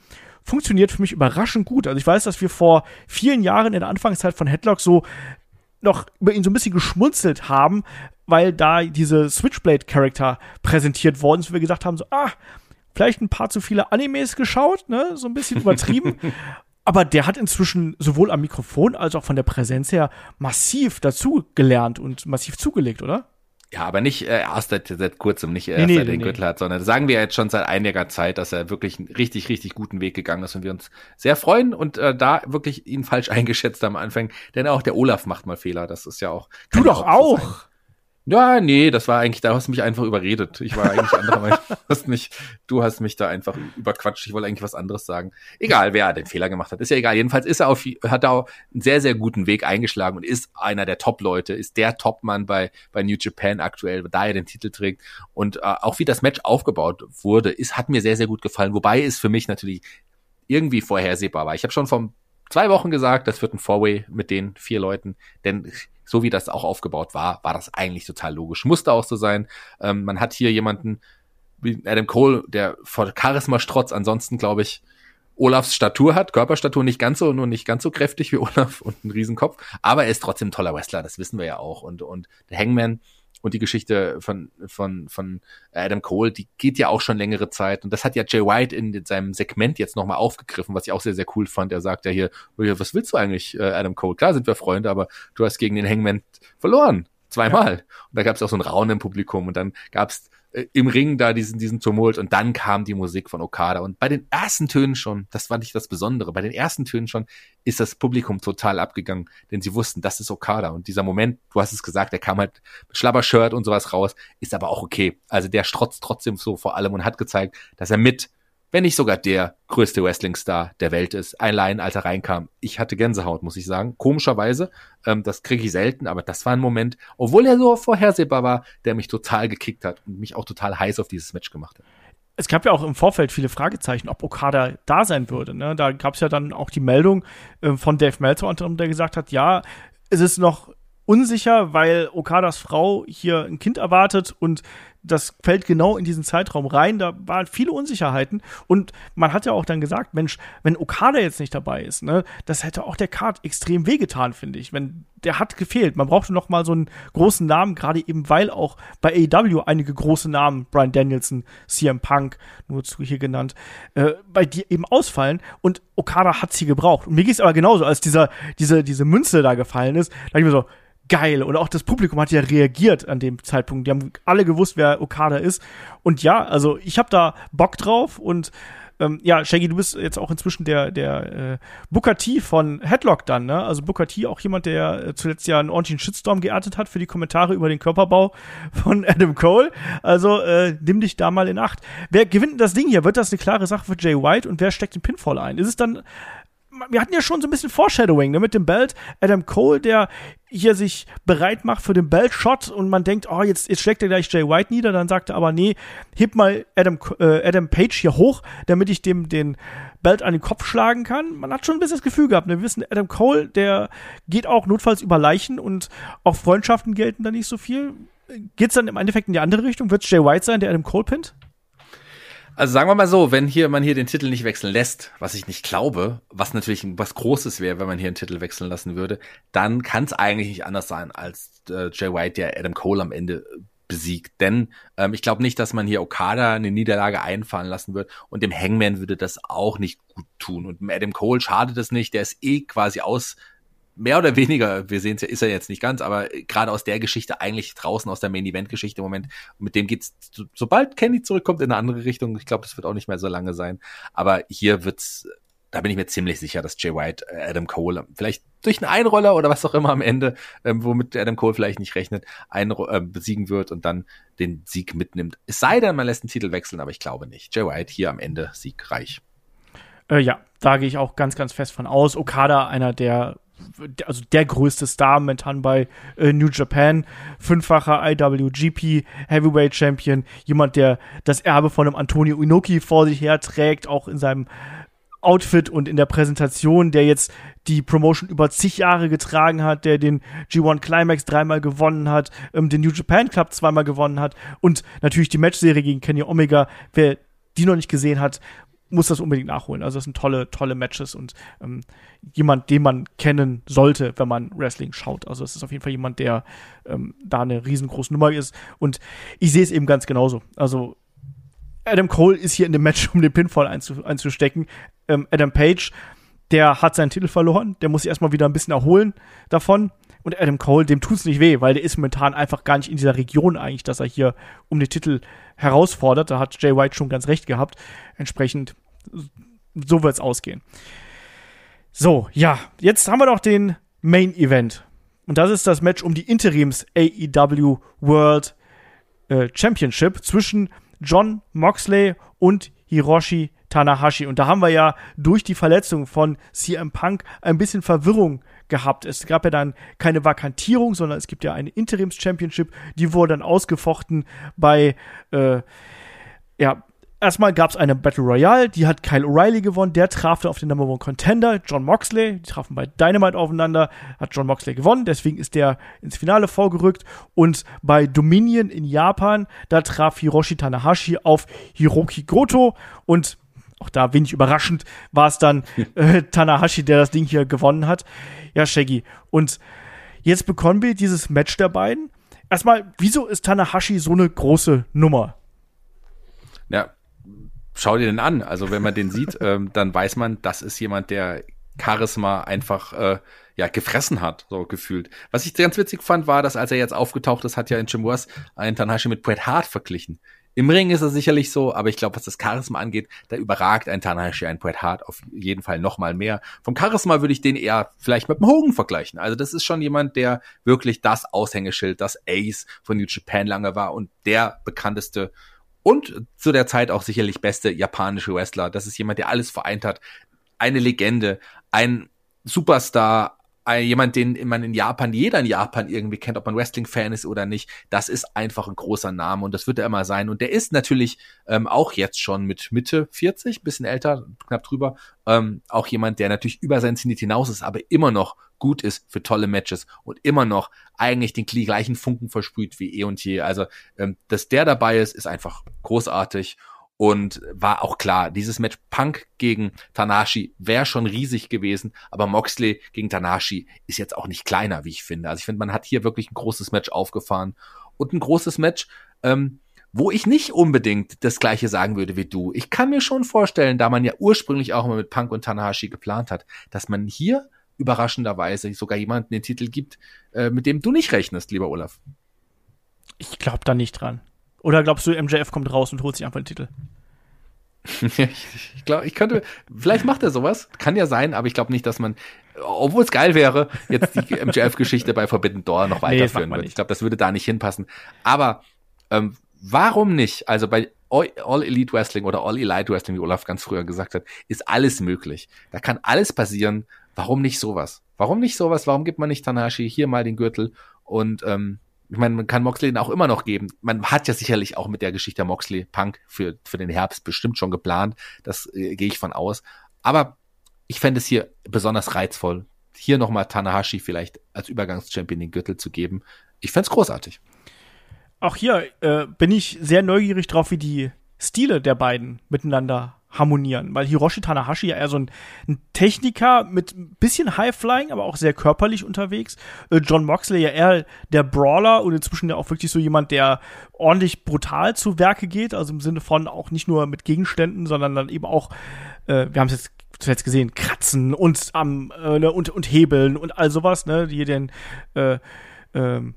funktioniert für mich überraschend gut. Also ich weiß, dass wir vor vielen Jahren in der Anfangszeit von Headlock so noch über ihn so ein bisschen geschmunzelt haben, weil da diese Switchblade-Charakter präsentiert worden sind, wo wir gesagt haben, so, ah, vielleicht ein paar zu viele Animes geschaut, ne, so ein bisschen übertrieben. Aber der hat inzwischen sowohl am Mikrofon als auch von der Präsenz her massiv dazu gelernt und massiv zugelegt, oder? Ja, aber nicht äh, erst seit, seit kurzem, nicht erst nee, seit nee, den nee. Gürtel hat, sondern sagen wir jetzt schon seit einiger Zeit, dass er wirklich einen richtig, richtig guten Weg gegangen ist und wir uns sehr freuen und äh, da wirklich ihn falsch eingeschätzt am Anfang, denn auch der Olaf macht mal Fehler, das ist ja auch. Du doch auch! Ja, nee, das war eigentlich, da hast du mich einfach überredet. Ich war eigentlich anderer Meinung. Du hast mich, du hast mich da einfach überquatscht. Ich wollte eigentlich was anderes sagen. Egal, wer den Fehler gemacht hat, ist ja egal. Jedenfalls ist er auf, hat er auch einen sehr, sehr guten Weg eingeschlagen und ist einer der Top-Leute, ist der Top-Mann bei, bei New Japan aktuell, da er den Titel trägt. Und äh, auch wie das Match aufgebaut wurde, ist, hat mir sehr, sehr gut gefallen. Wobei es für mich natürlich irgendwie vorhersehbar war. Ich habe schon vor zwei Wochen gesagt, das wird ein Four-Way mit den vier Leuten, denn so wie das auch aufgebaut war, war das eigentlich total logisch. Musste auch so sein. Ähm, man hat hier jemanden wie Adam Cole, der vor Charisma strotzt, ansonsten glaube ich, Olafs Statur hat, Körperstatur nicht ganz so, nur nicht ganz so kräftig wie Olaf und einen Riesenkopf, aber er ist trotzdem ein toller Wrestler, das wissen wir ja auch. Und, und der Hangman und die Geschichte von, von, von Adam Cole, die geht ja auch schon längere Zeit. Und das hat ja Jay White in seinem Segment jetzt nochmal aufgegriffen, was ich auch sehr, sehr cool fand. Er sagt ja hier, was willst du eigentlich, äh, Adam Cole? Klar sind wir Freunde, aber du hast gegen den Hangman verloren. Zweimal. Und da gab es auch so ein Raunen im Publikum und dann gab es äh, im Ring da diesen, diesen Tumult und dann kam die Musik von Okada und bei den ersten Tönen schon, das fand ich das Besondere, bei den ersten Tönen schon ist das Publikum total abgegangen, denn sie wussten, das ist Okada und dieser Moment, du hast es gesagt, der kam halt mit Schlabbershirt und sowas raus, ist aber auch okay. Also der strotzt trotzdem so vor allem und hat gezeigt, dass er mit wenn nicht sogar der größte Wrestling-Star der Welt ist, ein Laienalter reinkam. Ich hatte Gänsehaut, muss ich sagen. Komischerweise, ähm, das kriege ich selten, aber das war ein Moment, obwohl er so vorhersehbar war, der mich total gekickt hat und mich auch total heiß auf dieses Match gemacht hat es gab ja auch im Vorfeld viele Fragezeichen, ob Okada da sein würde. Ne? Da gab es ja dann auch die Meldung äh, von Dave Meltzer, der gesagt hat, ja, es ist noch unsicher, weil Okadas Frau hier ein Kind erwartet und das fällt genau in diesen Zeitraum rein. Da waren viele Unsicherheiten und man hat ja auch dann gesagt, Mensch, wenn Okada jetzt nicht dabei ist, ne, das hätte auch der Card extrem wehgetan, finde ich. Wenn der hat gefehlt. Man brauchte noch mal so einen großen Namen, gerade eben weil auch bei AEW einige große Namen, Brian Danielson, CM Punk, nur zu hier genannt, äh, bei dir eben ausfallen und Okada hat sie gebraucht. Und mir geht es aber genauso, als dieser diese diese Münze da gefallen ist, da ich mir so geil. Und auch das Publikum hat ja reagiert an dem Zeitpunkt. Die haben alle gewusst, wer Okada ist. Und ja, also ich habe da Bock drauf und ähm, ja, Shaggy, du bist jetzt auch inzwischen der, der äh, Booker T von Headlock dann, ne? Also Booker T, auch jemand, der äh, zuletzt ja einen ordentlichen Shitstorm geerntet hat für die Kommentare über den Körperbau von Adam Cole. Also äh, nimm dich da mal in Acht. Wer gewinnt das Ding hier? Wird das eine klare Sache für Jay White und wer steckt den Pinfall ein? Ist es dann wir hatten ja schon so ein bisschen Foreshadowing ne, mit dem Belt. Adam Cole, der hier sich bereit macht für den Belt-Shot und man denkt, oh, jetzt, jetzt schlägt er gleich Jay White nieder. Dann sagt er aber, nee, heb mal Adam, äh, Adam Page hier hoch, damit ich dem den Belt an den Kopf schlagen kann. Man hat schon ein bisschen das Gefühl gehabt. Ne? Wir wissen, Adam Cole, der geht auch notfalls über Leichen und auch Freundschaften gelten da nicht so viel. Geht's dann im Endeffekt in die andere Richtung? Wird Jay White sein, der Adam Cole pinnt? Also sagen wir mal so, wenn hier man hier den Titel nicht wechseln lässt, was ich nicht glaube, was natürlich was Großes wäre, wenn man hier einen Titel wechseln lassen würde, dann kann es eigentlich nicht anders sein als äh, Jay White, der Adam Cole am Ende besiegt. Denn ähm, ich glaube nicht, dass man hier Okada eine Niederlage einfahren lassen wird und dem Hangman würde das auch nicht gut tun. Und Adam Cole schadet es nicht, der ist eh quasi aus mehr oder weniger, wir sehen es ja, ist er jetzt nicht ganz, aber gerade aus der Geschichte eigentlich draußen aus der Main Event Geschichte im Moment. Mit dem geht's, sobald Kenny zurückkommt in eine andere Richtung. Ich glaube, das wird auch nicht mehr so lange sein. Aber hier wird's, da bin ich mir ziemlich sicher, dass Jay White äh, Adam Cole vielleicht durch einen Einroller oder was auch immer am Ende, ähm, womit Adam Cole vielleicht nicht rechnet, ein, äh, besiegen wird und dann den Sieg mitnimmt. Es sei denn, man lässt den Titel wechseln, aber ich glaube nicht. Jay White hier am Ende siegreich. Äh, ja, da gehe ich auch ganz, ganz fest von aus. Okada, einer der also der größte Star momentan bei äh, New Japan, fünffacher IWGP Heavyweight Champion, jemand, der das Erbe von einem Antonio Inoki vor sich her trägt, auch in seinem Outfit und in der Präsentation, der jetzt die Promotion über zig Jahre getragen hat, der den G1 Climax dreimal gewonnen hat, ähm, den New Japan Club zweimal gewonnen hat und natürlich die Matchserie gegen Kenny Omega. Wer die noch nicht gesehen hat, muss das unbedingt nachholen. Also das sind tolle, tolle Matches und ähm, jemand, den man kennen sollte, wenn man Wrestling schaut. Also es ist auf jeden Fall jemand, der ähm, da eine riesengroße Nummer ist. Und ich sehe es eben ganz genauso. Also Adam Cole ist hier in dem Match, um den Pinfall einzu einzustecken. Ähm, Adam Page, der hat seinen Titel verloren, der muss sich erstmal wieder ein bisschen erholen davon. Und Adam Cole, dem tut's nicht weh, weil der ist momentan einfach gar nicht in dieser Region eigentlich, dass er hier um den Titel herausfordert. Da hat Jay White schon ganz recht gehabt. Entsprechend, so wird's ausgehen. So, ja, jetzt haben wir doch den Main Event Und das ist das Match um die Interims AEW World äh, Championship zwischen John Moxley und Hiroshi Tanahashi. Und da haben wir ja durch die Verletzung von CM Punk ein bisschen Verwirrung gehabt. Es gab ja dann keine Vakantierung, sondern es gibt ja eine Interims-Championship, die wurde dann ausgefochten bei, äh, ja, erstmal gab es eine Battle Royale, die hat Kyle O'Reilly gewonnen, der traf dann auf den Number One Contender, John Moxley, die trafen bei Dynamite aufeinander, hat John Moxley gewonnen, deswegen ist der ins Finale vorgerückt und bei Dominion in Japan, da traf Hiroshi Tanahashi auf Hiroki Goto und auch da wenig überraschend war es dann äh, Tanahashi, der das Ding hier gewonnen hat. Ja, Shaggy. Und jetzt bekommen wir dieses Match der beiden. Erstmal, wieso ist Tanahashi so eine große Nummer? Ja, schau dir den an. Also wenn man den sieht, ähm, dann weiß man, das ist jemand, der Charisma einfach äh, ja gefressen hat, so gefühlt. Was ich ganz witzig fand, war, dass als er jetzt aufgetaucht ist, hat ja in Chimwas einen Tanahashi mit Bret Hart verglichen. Im Ring ist er sicherlich so, aber ich glaube, was das Charisma angeht, da überragt ein Tanahashi ein Bret Hart auf jeden Fall noch mal mehr. Vom Charisma würde ich den eher vielleicht mit dem Hogan vergleichen. Also das ist schon jemand, der wirklich das Aushängeschild, das Ace von New Japan lange war und der bekannteste und zu der Zeit auch sicherlich beste japanische Wrestler. Das ist jemand, der alles vereint hat. Eine Legende, ein Superstar, jemand, den man in Japan, jeder in Japan irgendwie kennt, ob man Wrestling-Fan ist oder nicht, das ist einfach ein großer Name und das wird er immer sein. Und der ist natürlich ähm, auch jetzt schon mit Mitte 40, bisschen älter, knapp drüber, ähm, auch jemand, der natürlich über sein Zenit hinaus ist, aber immer noch gut ist für tolle Matches und immer noch eigentlich den gleichen Funken versprüht wie eh und je. Also, ähm, dass der dabei ist, ist einfach großartig und war auch klar, dieses Match Punk gegen Tanashi wäre schon riesig gewesen, aber Moxley gegen Tanashi ist jetzt auch nicht kleiner, wie ich finde. Also ich finde, man hat hier wirklich ein großes Match aufgefahren und ein großes Match, ähm, wo ich nicht unbedingt das gleiche sagen würde wie du. Ich kann mir schon vorstellen, da man ja ursprünglich auch immer mit Punk und Tanahashi geplant hat, dass man hier überraschenderweise sogar jemanden den Titel gibt, äh, mit dem du nicht rechnest, lieber Olaf. Ich glaube da nicht dran. Oder glaubst du, MJF kommt raus und holt sich einfach den Titel? ich glaube, ich könnte, vielleicht macht er sowas, kann ja sein, aber ich glaube nicht, dass man, obwohl es geil wäre, jetzt die MJF-Geschichte bei Forbidden Door noch weiterführen nee, wird. Ich glaube, das würde da nicht hinpassen. Aber ähm, warum nicht? Also bei All Elite Wrestling oder All Elite Wrestling, wie Olaf ganz früher gesagt hat, ist alles möglich. Da kann alles passieren. Warum nicht sowas? Warum nicht sowas? Warum gibt man nicht Tanashi hier mal den Gürtel und ähm, ich meine, man kann Moxley den auch immer noch geben. Man hat ja sicherlich auch mit der Geschichte Moxley Punk für, für den Herbst bestimmt schon geplant. Das äh, gehe ich von aus. Aber ich fände es hier besonders reizvoll, hier nochmal Tanahashi vielleicht als Übergangschampion den Gürtel zu geben. Ich fände es großartig. Auch hier äh, bin ich sehr neugierig drauf, wie die Stile der beiden miteinander harmonieren, weil Hiroshi Tanahashi ja eher so ein, ein Techniker mit ein bisschen High-Flying, aber auch sehr körperlich unterwegs. Äh, John Moxley ja eher der Brawler und inzwischen ja auch wirklich so jemand, der ordentlich brutal zu Werke geht, also im Sinne von auch nicht nur mit Gegenständen, sondern dann eben auch, äh, wir haben es jetzt zuletzt gesehen, kratzen und, ähm, äh, ne, und, und hebeln und all sowas, ne, die den, äh, ähm,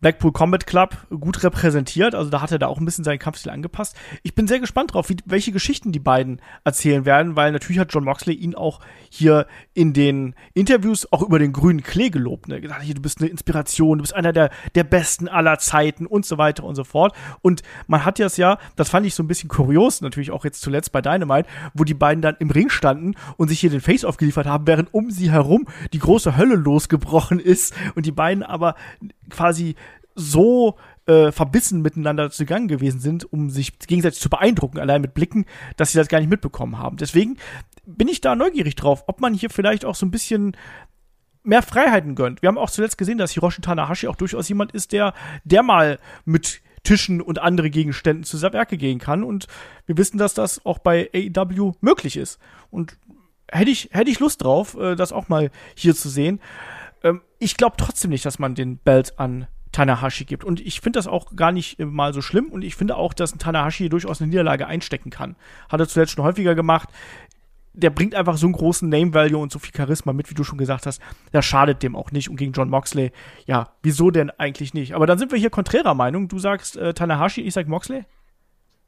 Blackpool Combat Club gut repräsentiert. Also da hat er da auch ein bisschen seinen Kampfstil angepasst. Ich bin sehr gespannt drauf, wie, welche Geschichten die beiden erzählen werden, weil natürlich hat John Moxley ihn auch hier in den Interviews auch über den grünen Klee gelobt. Ne? Gesagt, du bist eine Inspiration, du bist einer der, der besten aller Zeiten und so weiter und so fort. Und man hat ja es ja, das fand ich so ein bisschen kurios, natürlich auch jetzt zuletzt bei Dynamite, wo die beiden dann im Ring standen und sich hier den Face aufgeliefert haben, während um sie herum die große Hölle losgebrochen ist und die beiden aber quasi so äh, verbissen miteinander zugange gewesen sind, um sich gegenseitig zu beeindrucken, allein mit Blicken, dass sie das gar nicht mitbekommen haben. Deswegen bin ich da neugierig drauf, ob man hier vielleicht auch so ein bisschen mehr Freiheiten gönnt. Wir haben auch zuletzt gesehen, dass Hiroshi Tanahashi auch durchaus jemand ist, der, der mal mit Tischen und andere Gegenständen zu Werke gehen kann. Und wir wissen, dass das auch bei AEW möglich ist. Und hätte ich, hätte ich Lust drauf, äh, das auch mal hier zu sehen. Ich glaube trotzdem nicht, dass man den Belt an Tanahashi gibt. Und ich finde das auch gar nicht mal so schlimm. Und ich finde auch, dass ein Tanahashi durchaus eine Niederlage einstecken kann. Hat er zuletzt schon häufiger gemacht. Der bringt einfach so einen großen Name-Value und so viel Charisma mit, wie du schon gesagt hast. Das schadet dem auch nicht. Und gegen John Moxley, ja, wieso denn eigentlich nicht? Aber dann sind wir hier konträrer Meinung. Du sagst äh, Tanahashi, ich sag Moxley?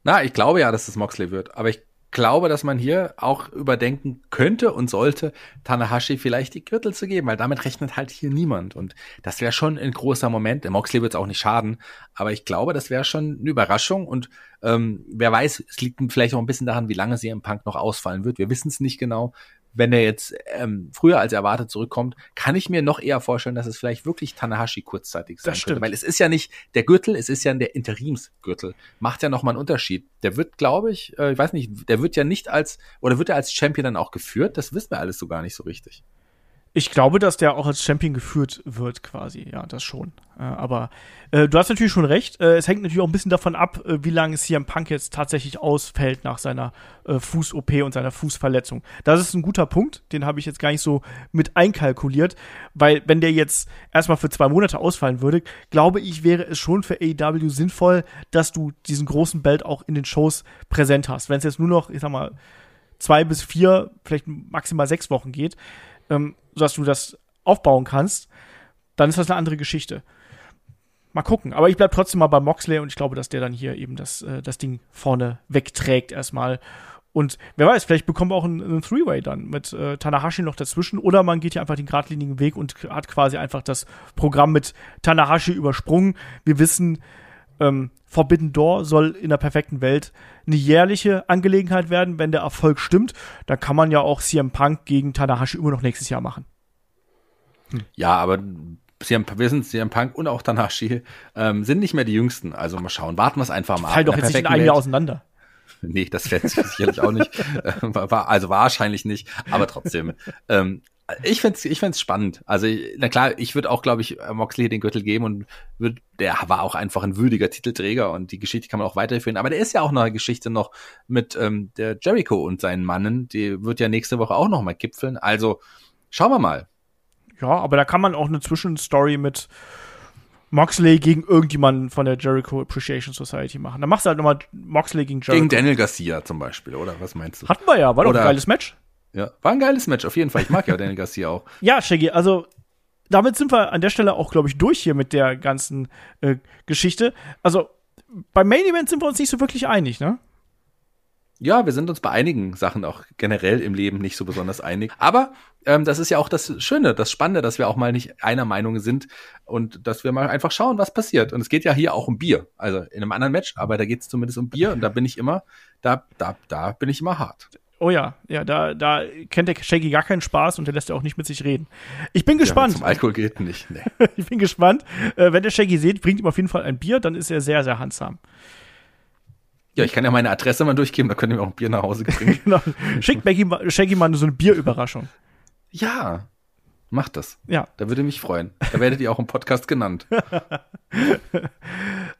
Na, ich glaube ja, dass es Moxley wird. Aber ich glaube, dass man hier auch überdenken könnte und sollte, Tanahashi vielleicht die Gürtel zu geben, weil damit rechnet halt hier niemand. Und das wäre schon ein großer Moment. Der Moxley wird es auch nicht schaden, aber ich glaube, das wäre schon eine Überraschung. Und ähm, wer weiß, es liegt vielleicht auch ein bisschen daran, wie lange sie im Punk noch ausfallen wird. Wir wissen es nicht genau wenn er jetzt ähm, früher als erwartet zurückkommt, kann ich mir noch eher vorstellen, dass es vielleicht wirklich Tanahashi kurzzeitig sein Das könnte. Weil es ist ja nicht der Gürtel, es ist ja der Interimsgürtel. Macht ja nochmal einen Unterschied. Der wird, glaube ich, äh, ich weiß nicht, der wird ja nicht als, oder wird er als Champion dann auch geführt? Das wissen wir alles so gar nicht so richtig. Ich glaube, dass der auch als Champion geführt wird, quasi. Ja, das schon. Äh, aber äh, du hast natürlich schon recht. Äh, es hängt natürlich auch ein bisschen davon ab, äh, wie lange CM Punk jetzt tatsächlich ausfällt nach seiner äh, Fuß-OP und seiner Fußverletzung. Das ist ein guter Punkt. Den habe ich jetzt gar nicht so mit einkalkuliert. Weil, wenn der jetzt erstmal für zwei Monate ausfallen würde, glaube ich, wäre es schon für AEW sinnvoll, dass du diesen großen Belt auch in den Shows präsent hast. Wenn es jetzt nur noch, ich sag mal, zwei bis vier, vielleicht maximal sechs Wochen geht, ähm, sodass du das aufbauen kannst, dann ist das eine andere Geschichte. Mal gucken. Aber ich bleib trotzdem mal bei Moxley und ich glaube, dass der dann hier eben das, äh, das Ding vorne wegträgt erstmal. Und wer weiß, vielleicht bekommen wir auch einen, einen Three-Way dann mit äh, Tanahashi noch dazwischen oder man geht hier einfach den geradlinigen Weg und hat quasi einfach das Programm mit Tanahashi übersprungen. Wir wissen, ähm, Forbidden Door soll in der perfekten Welt eine jährliche Angelegenheit werden, wenn der Erfolg stimmt. Dann kann man ja auch CM Punk gegen Tanahashi immer noch nächstes Jahr machen. Ja, aber CM, wir sind CM Punk und auch Tanahashi ähm, sind nicht mehr die Jüngsten. Also mal schauen, warten wir es einfach mal Fall ab. doch jetzt nicht in einem Jahr auseinander. Nee, das fällt sicherlich auch nicht. Äh, also wahrscheinlich nicht, aber trotzdem. ähm, ich find's, ich find's spannend. Also, na klar, ich würde auch, glaube ich, Moxley den Gürtel geben und würd, der war auch einfach ein würdiger Titelträger und die Geschichte kann man auch weiterführen. Aber der ist ja auch noch eine Geschichte noch mit ähm, der Jericho und seinen Mannen. Die wird ja nächste Woche auch noch mal gipfeln. Also, schauen wir mal. Ja, aber da kann man auch eine Zwischenstory mit Moxley gegen irgendjemanden von der Jericho Appreciation Society machen. Dann machst du halt nochmal Moxley gegen Jericho. Gegen Daniel Garcia zum Beispiel, oder? Was meinst du? Hatten wir ja, war doch Oder- ein geiles Match. Ja, war ein geiles Match, auf jeden Fall. Ich mag ja Daniel Garcia auch. Ja, Shaggy, also damit sind wir an der Stelle auch, glaube ich, durch hier mit der ganzen äh, Geschichte. Also beim Main Event sind wir uns nicht so wirklich einig, ne? Ja, wir sind uns bei einigen Sachen auch generell im Leben nicht so besonders einig. Aber ähm, das ist ja auch das Schöne, das Spannende, dass wir auch mal nicht einer Meinung sind und dass wir mal einfach schauen, was passiert. Und es geht ja hier auch um Bier. Also in einem anderen Match, aber da geht es zumindest um Bier und da bin ich immer, da, da, da bin ich immer hart. Oh ja, ja, da, da kennt der Shaggy gar keinen Spaß und der lässt ja auch nicht mit sich reden. Ich bin Ja, gespannt. zum Alkohol geht nicht. Nee. ich bin gespannt. Äh, wenn der Shaggy seht, bringt ihm auf jeden Fall ein Bier, dann ist er sehr, sehr handsam. Ja, ich kann ja meine Adresse mal durchgeben, da könnt ihr mir auch ein Bier nach Hause bringen. Genau. Schickt Maggie, Shaggy mal so eine Bierüberraschung. ja, macht das. Ja. Da würde mich freuen. Da werdet ihr auch im Podcast genannt.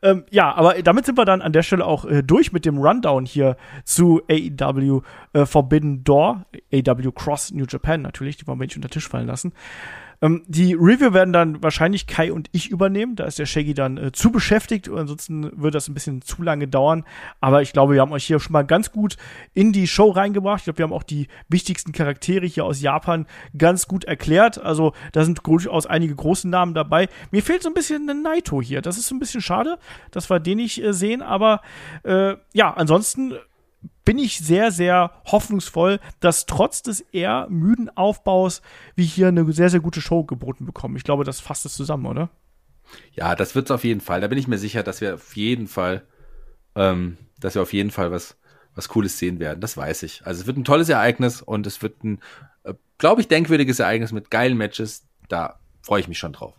Ähm, ja, aber damit sind wir dann an der Stelle auch äh, durch mit dem Rundown hier zu AEW äh, Forbidden Door, AEW Cross New Japan natürlich, die wollen wir nicht unter den Tisch fallen lassen. Ähm, die Review werden dann wahrscheinlich Kai und ich übernehmen, da ist der Shaggy dann äh, zu beschäftigt, ansonsten wird das ein bisschen zu lange dauern, aber ich glaube, wir haben euch hier schon mal ganz gut in die Show reingebracht. Ich glaube, wir haben auch die wichtigsten Charaktere hier aus Japan ganz gut erklärt, also da sind durchaus einige große Namen dabei. Mir fehlt so ein bisschen ein Naito hier, das ist so ein bisschen schade, dass wir den nicht äh, sehen, aber äh, ja, ansonsten bin ich sehr, sehr hoffnungsvoll, dass trotz des eher müden Aufbaus wir hier eine sehr, sehr gute Show geboten bekommen. Ich glaube, das fasst es zusammen, oder? Ja, das wird's auf jeden Fall. Da bin ich mir sicher, dass wir auf jeden Fall, ähm, dass wir auf jeden Fall was, was Cooles sehen werden. Das weiß ich. Also es wird ein tolles Ereignis und es wird ein, äh, glaube ich, denkwürdiges Ereignis mit geilen Matches. Da freue ich mich schon drauf.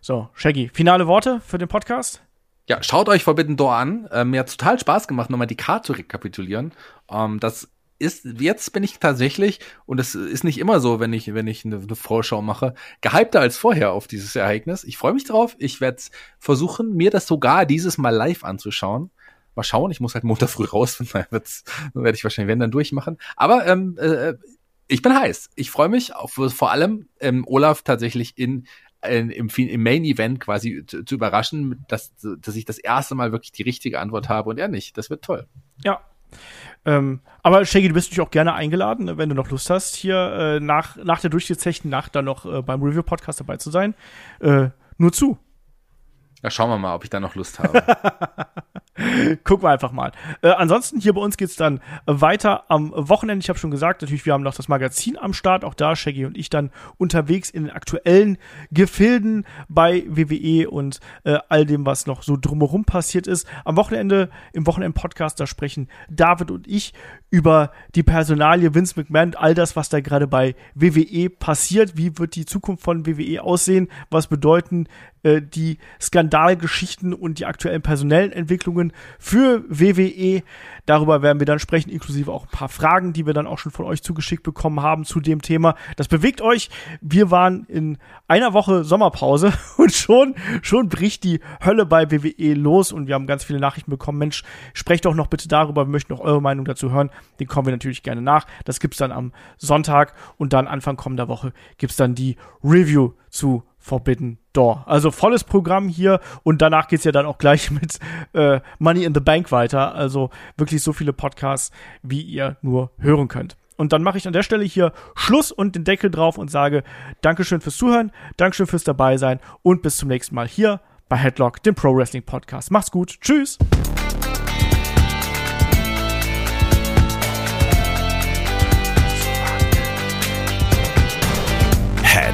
So, Shaggy, finale Worte für den Podcast? Ja, schaut euch Forbidden Door an. Ähm, mir hat total Spaß gemacht, nochmal die Karte zu rekapitulieren. Ähm, das ist, jetzt bin ich tatsächlich, und das ist nicht immer so, wenn ich, wenn ich eine, eine Vorschau mache, gehypter als vorher auf dieses Ereignis. Ich freue mich drauf. Ich werde versuchen, mir das sogar dieses Mal live anzuschauen. Mal schauen, ich muss halt Montag früh raus, wird's, dann werde ich wahrscheinlich wenn dann durchmachen. Aber ähm, äh, ich bin heiß. Ich freue mich auf vor allem ähm, Olaf tatsächlich in- im, im Main Event quasi zu, zu überraschen, dass, dass ich das erste Mal wirklich die richtige Antwort habe und er nicht. Das wird toll. Ja. Ähm, aber Shaggy, du bist natürlich auch gerne eingeladen, ne, wenn du noch Lust hast, hier äh, nach, nach der durchgezechten Nacht dann noch äh, beim Review-Podcast dabei zu sein. Äh, nur zu. Ja, schauen wir mal, ob ich da noch Lust habe. Gucken wir einfach mal. Äh, ansonsten hier bei uns geht's dann weiter am Wochenende. Ich habe schon gesagt, natürlich, wir haben noch das Magazin am Start. Auch da Shaggy und ich dann unterwegs in den aktuellen Gefilden bei WWE und äh, all dem, was noch so drumherum passiert ist. Am Wochenende, im Wochenend-Podcast, da sprechen David und ich über die Personalie Vince McMahon, all das, was da gerade bei WWE passiert. Wie wird die Zukunft von WWE aussehen? Was bedeuten äh, die Skandalgeschichten und die aktuellen personellen Entwicklungen für WWE. Darüber werden wir dann sprechen, inklusive auch ein paar Fragen, die wir dann auch schon von euch zugeschickt bekommen haben zu dem Thema. Das bewegt euch. Wir waren in einer Woche Sommerpause und schon, schon bricht die Hölle bei WWE los und wir haben ganz viele Nachrichten bekommen. Mensch, sprecht doch noch bitte darüber. Wir möchten noch eure Meinung dazu hören. Den kommen wir natürlich gerne nach. Das gibt's dann am Sonntag und dann Anfang kommender Woche gibt's dann die Review zu Forbidden Door. Also volles Programm hier und danach geht's ja dann auch gleich mit äh, Money in the Bank weiter. Also wirklich so viele Podcasts, wie ihr nur hören könnt. Und dann mache ich an der Stelle hier Schluss und den Deckel drauf und sage Dankeschön fürs Zuhören, Dankeschön fürs dabei sein und bis zum nächsten Mal hier bei Headlock, dem Pro Wrestling Podcast. Macht's gut. Tschüss.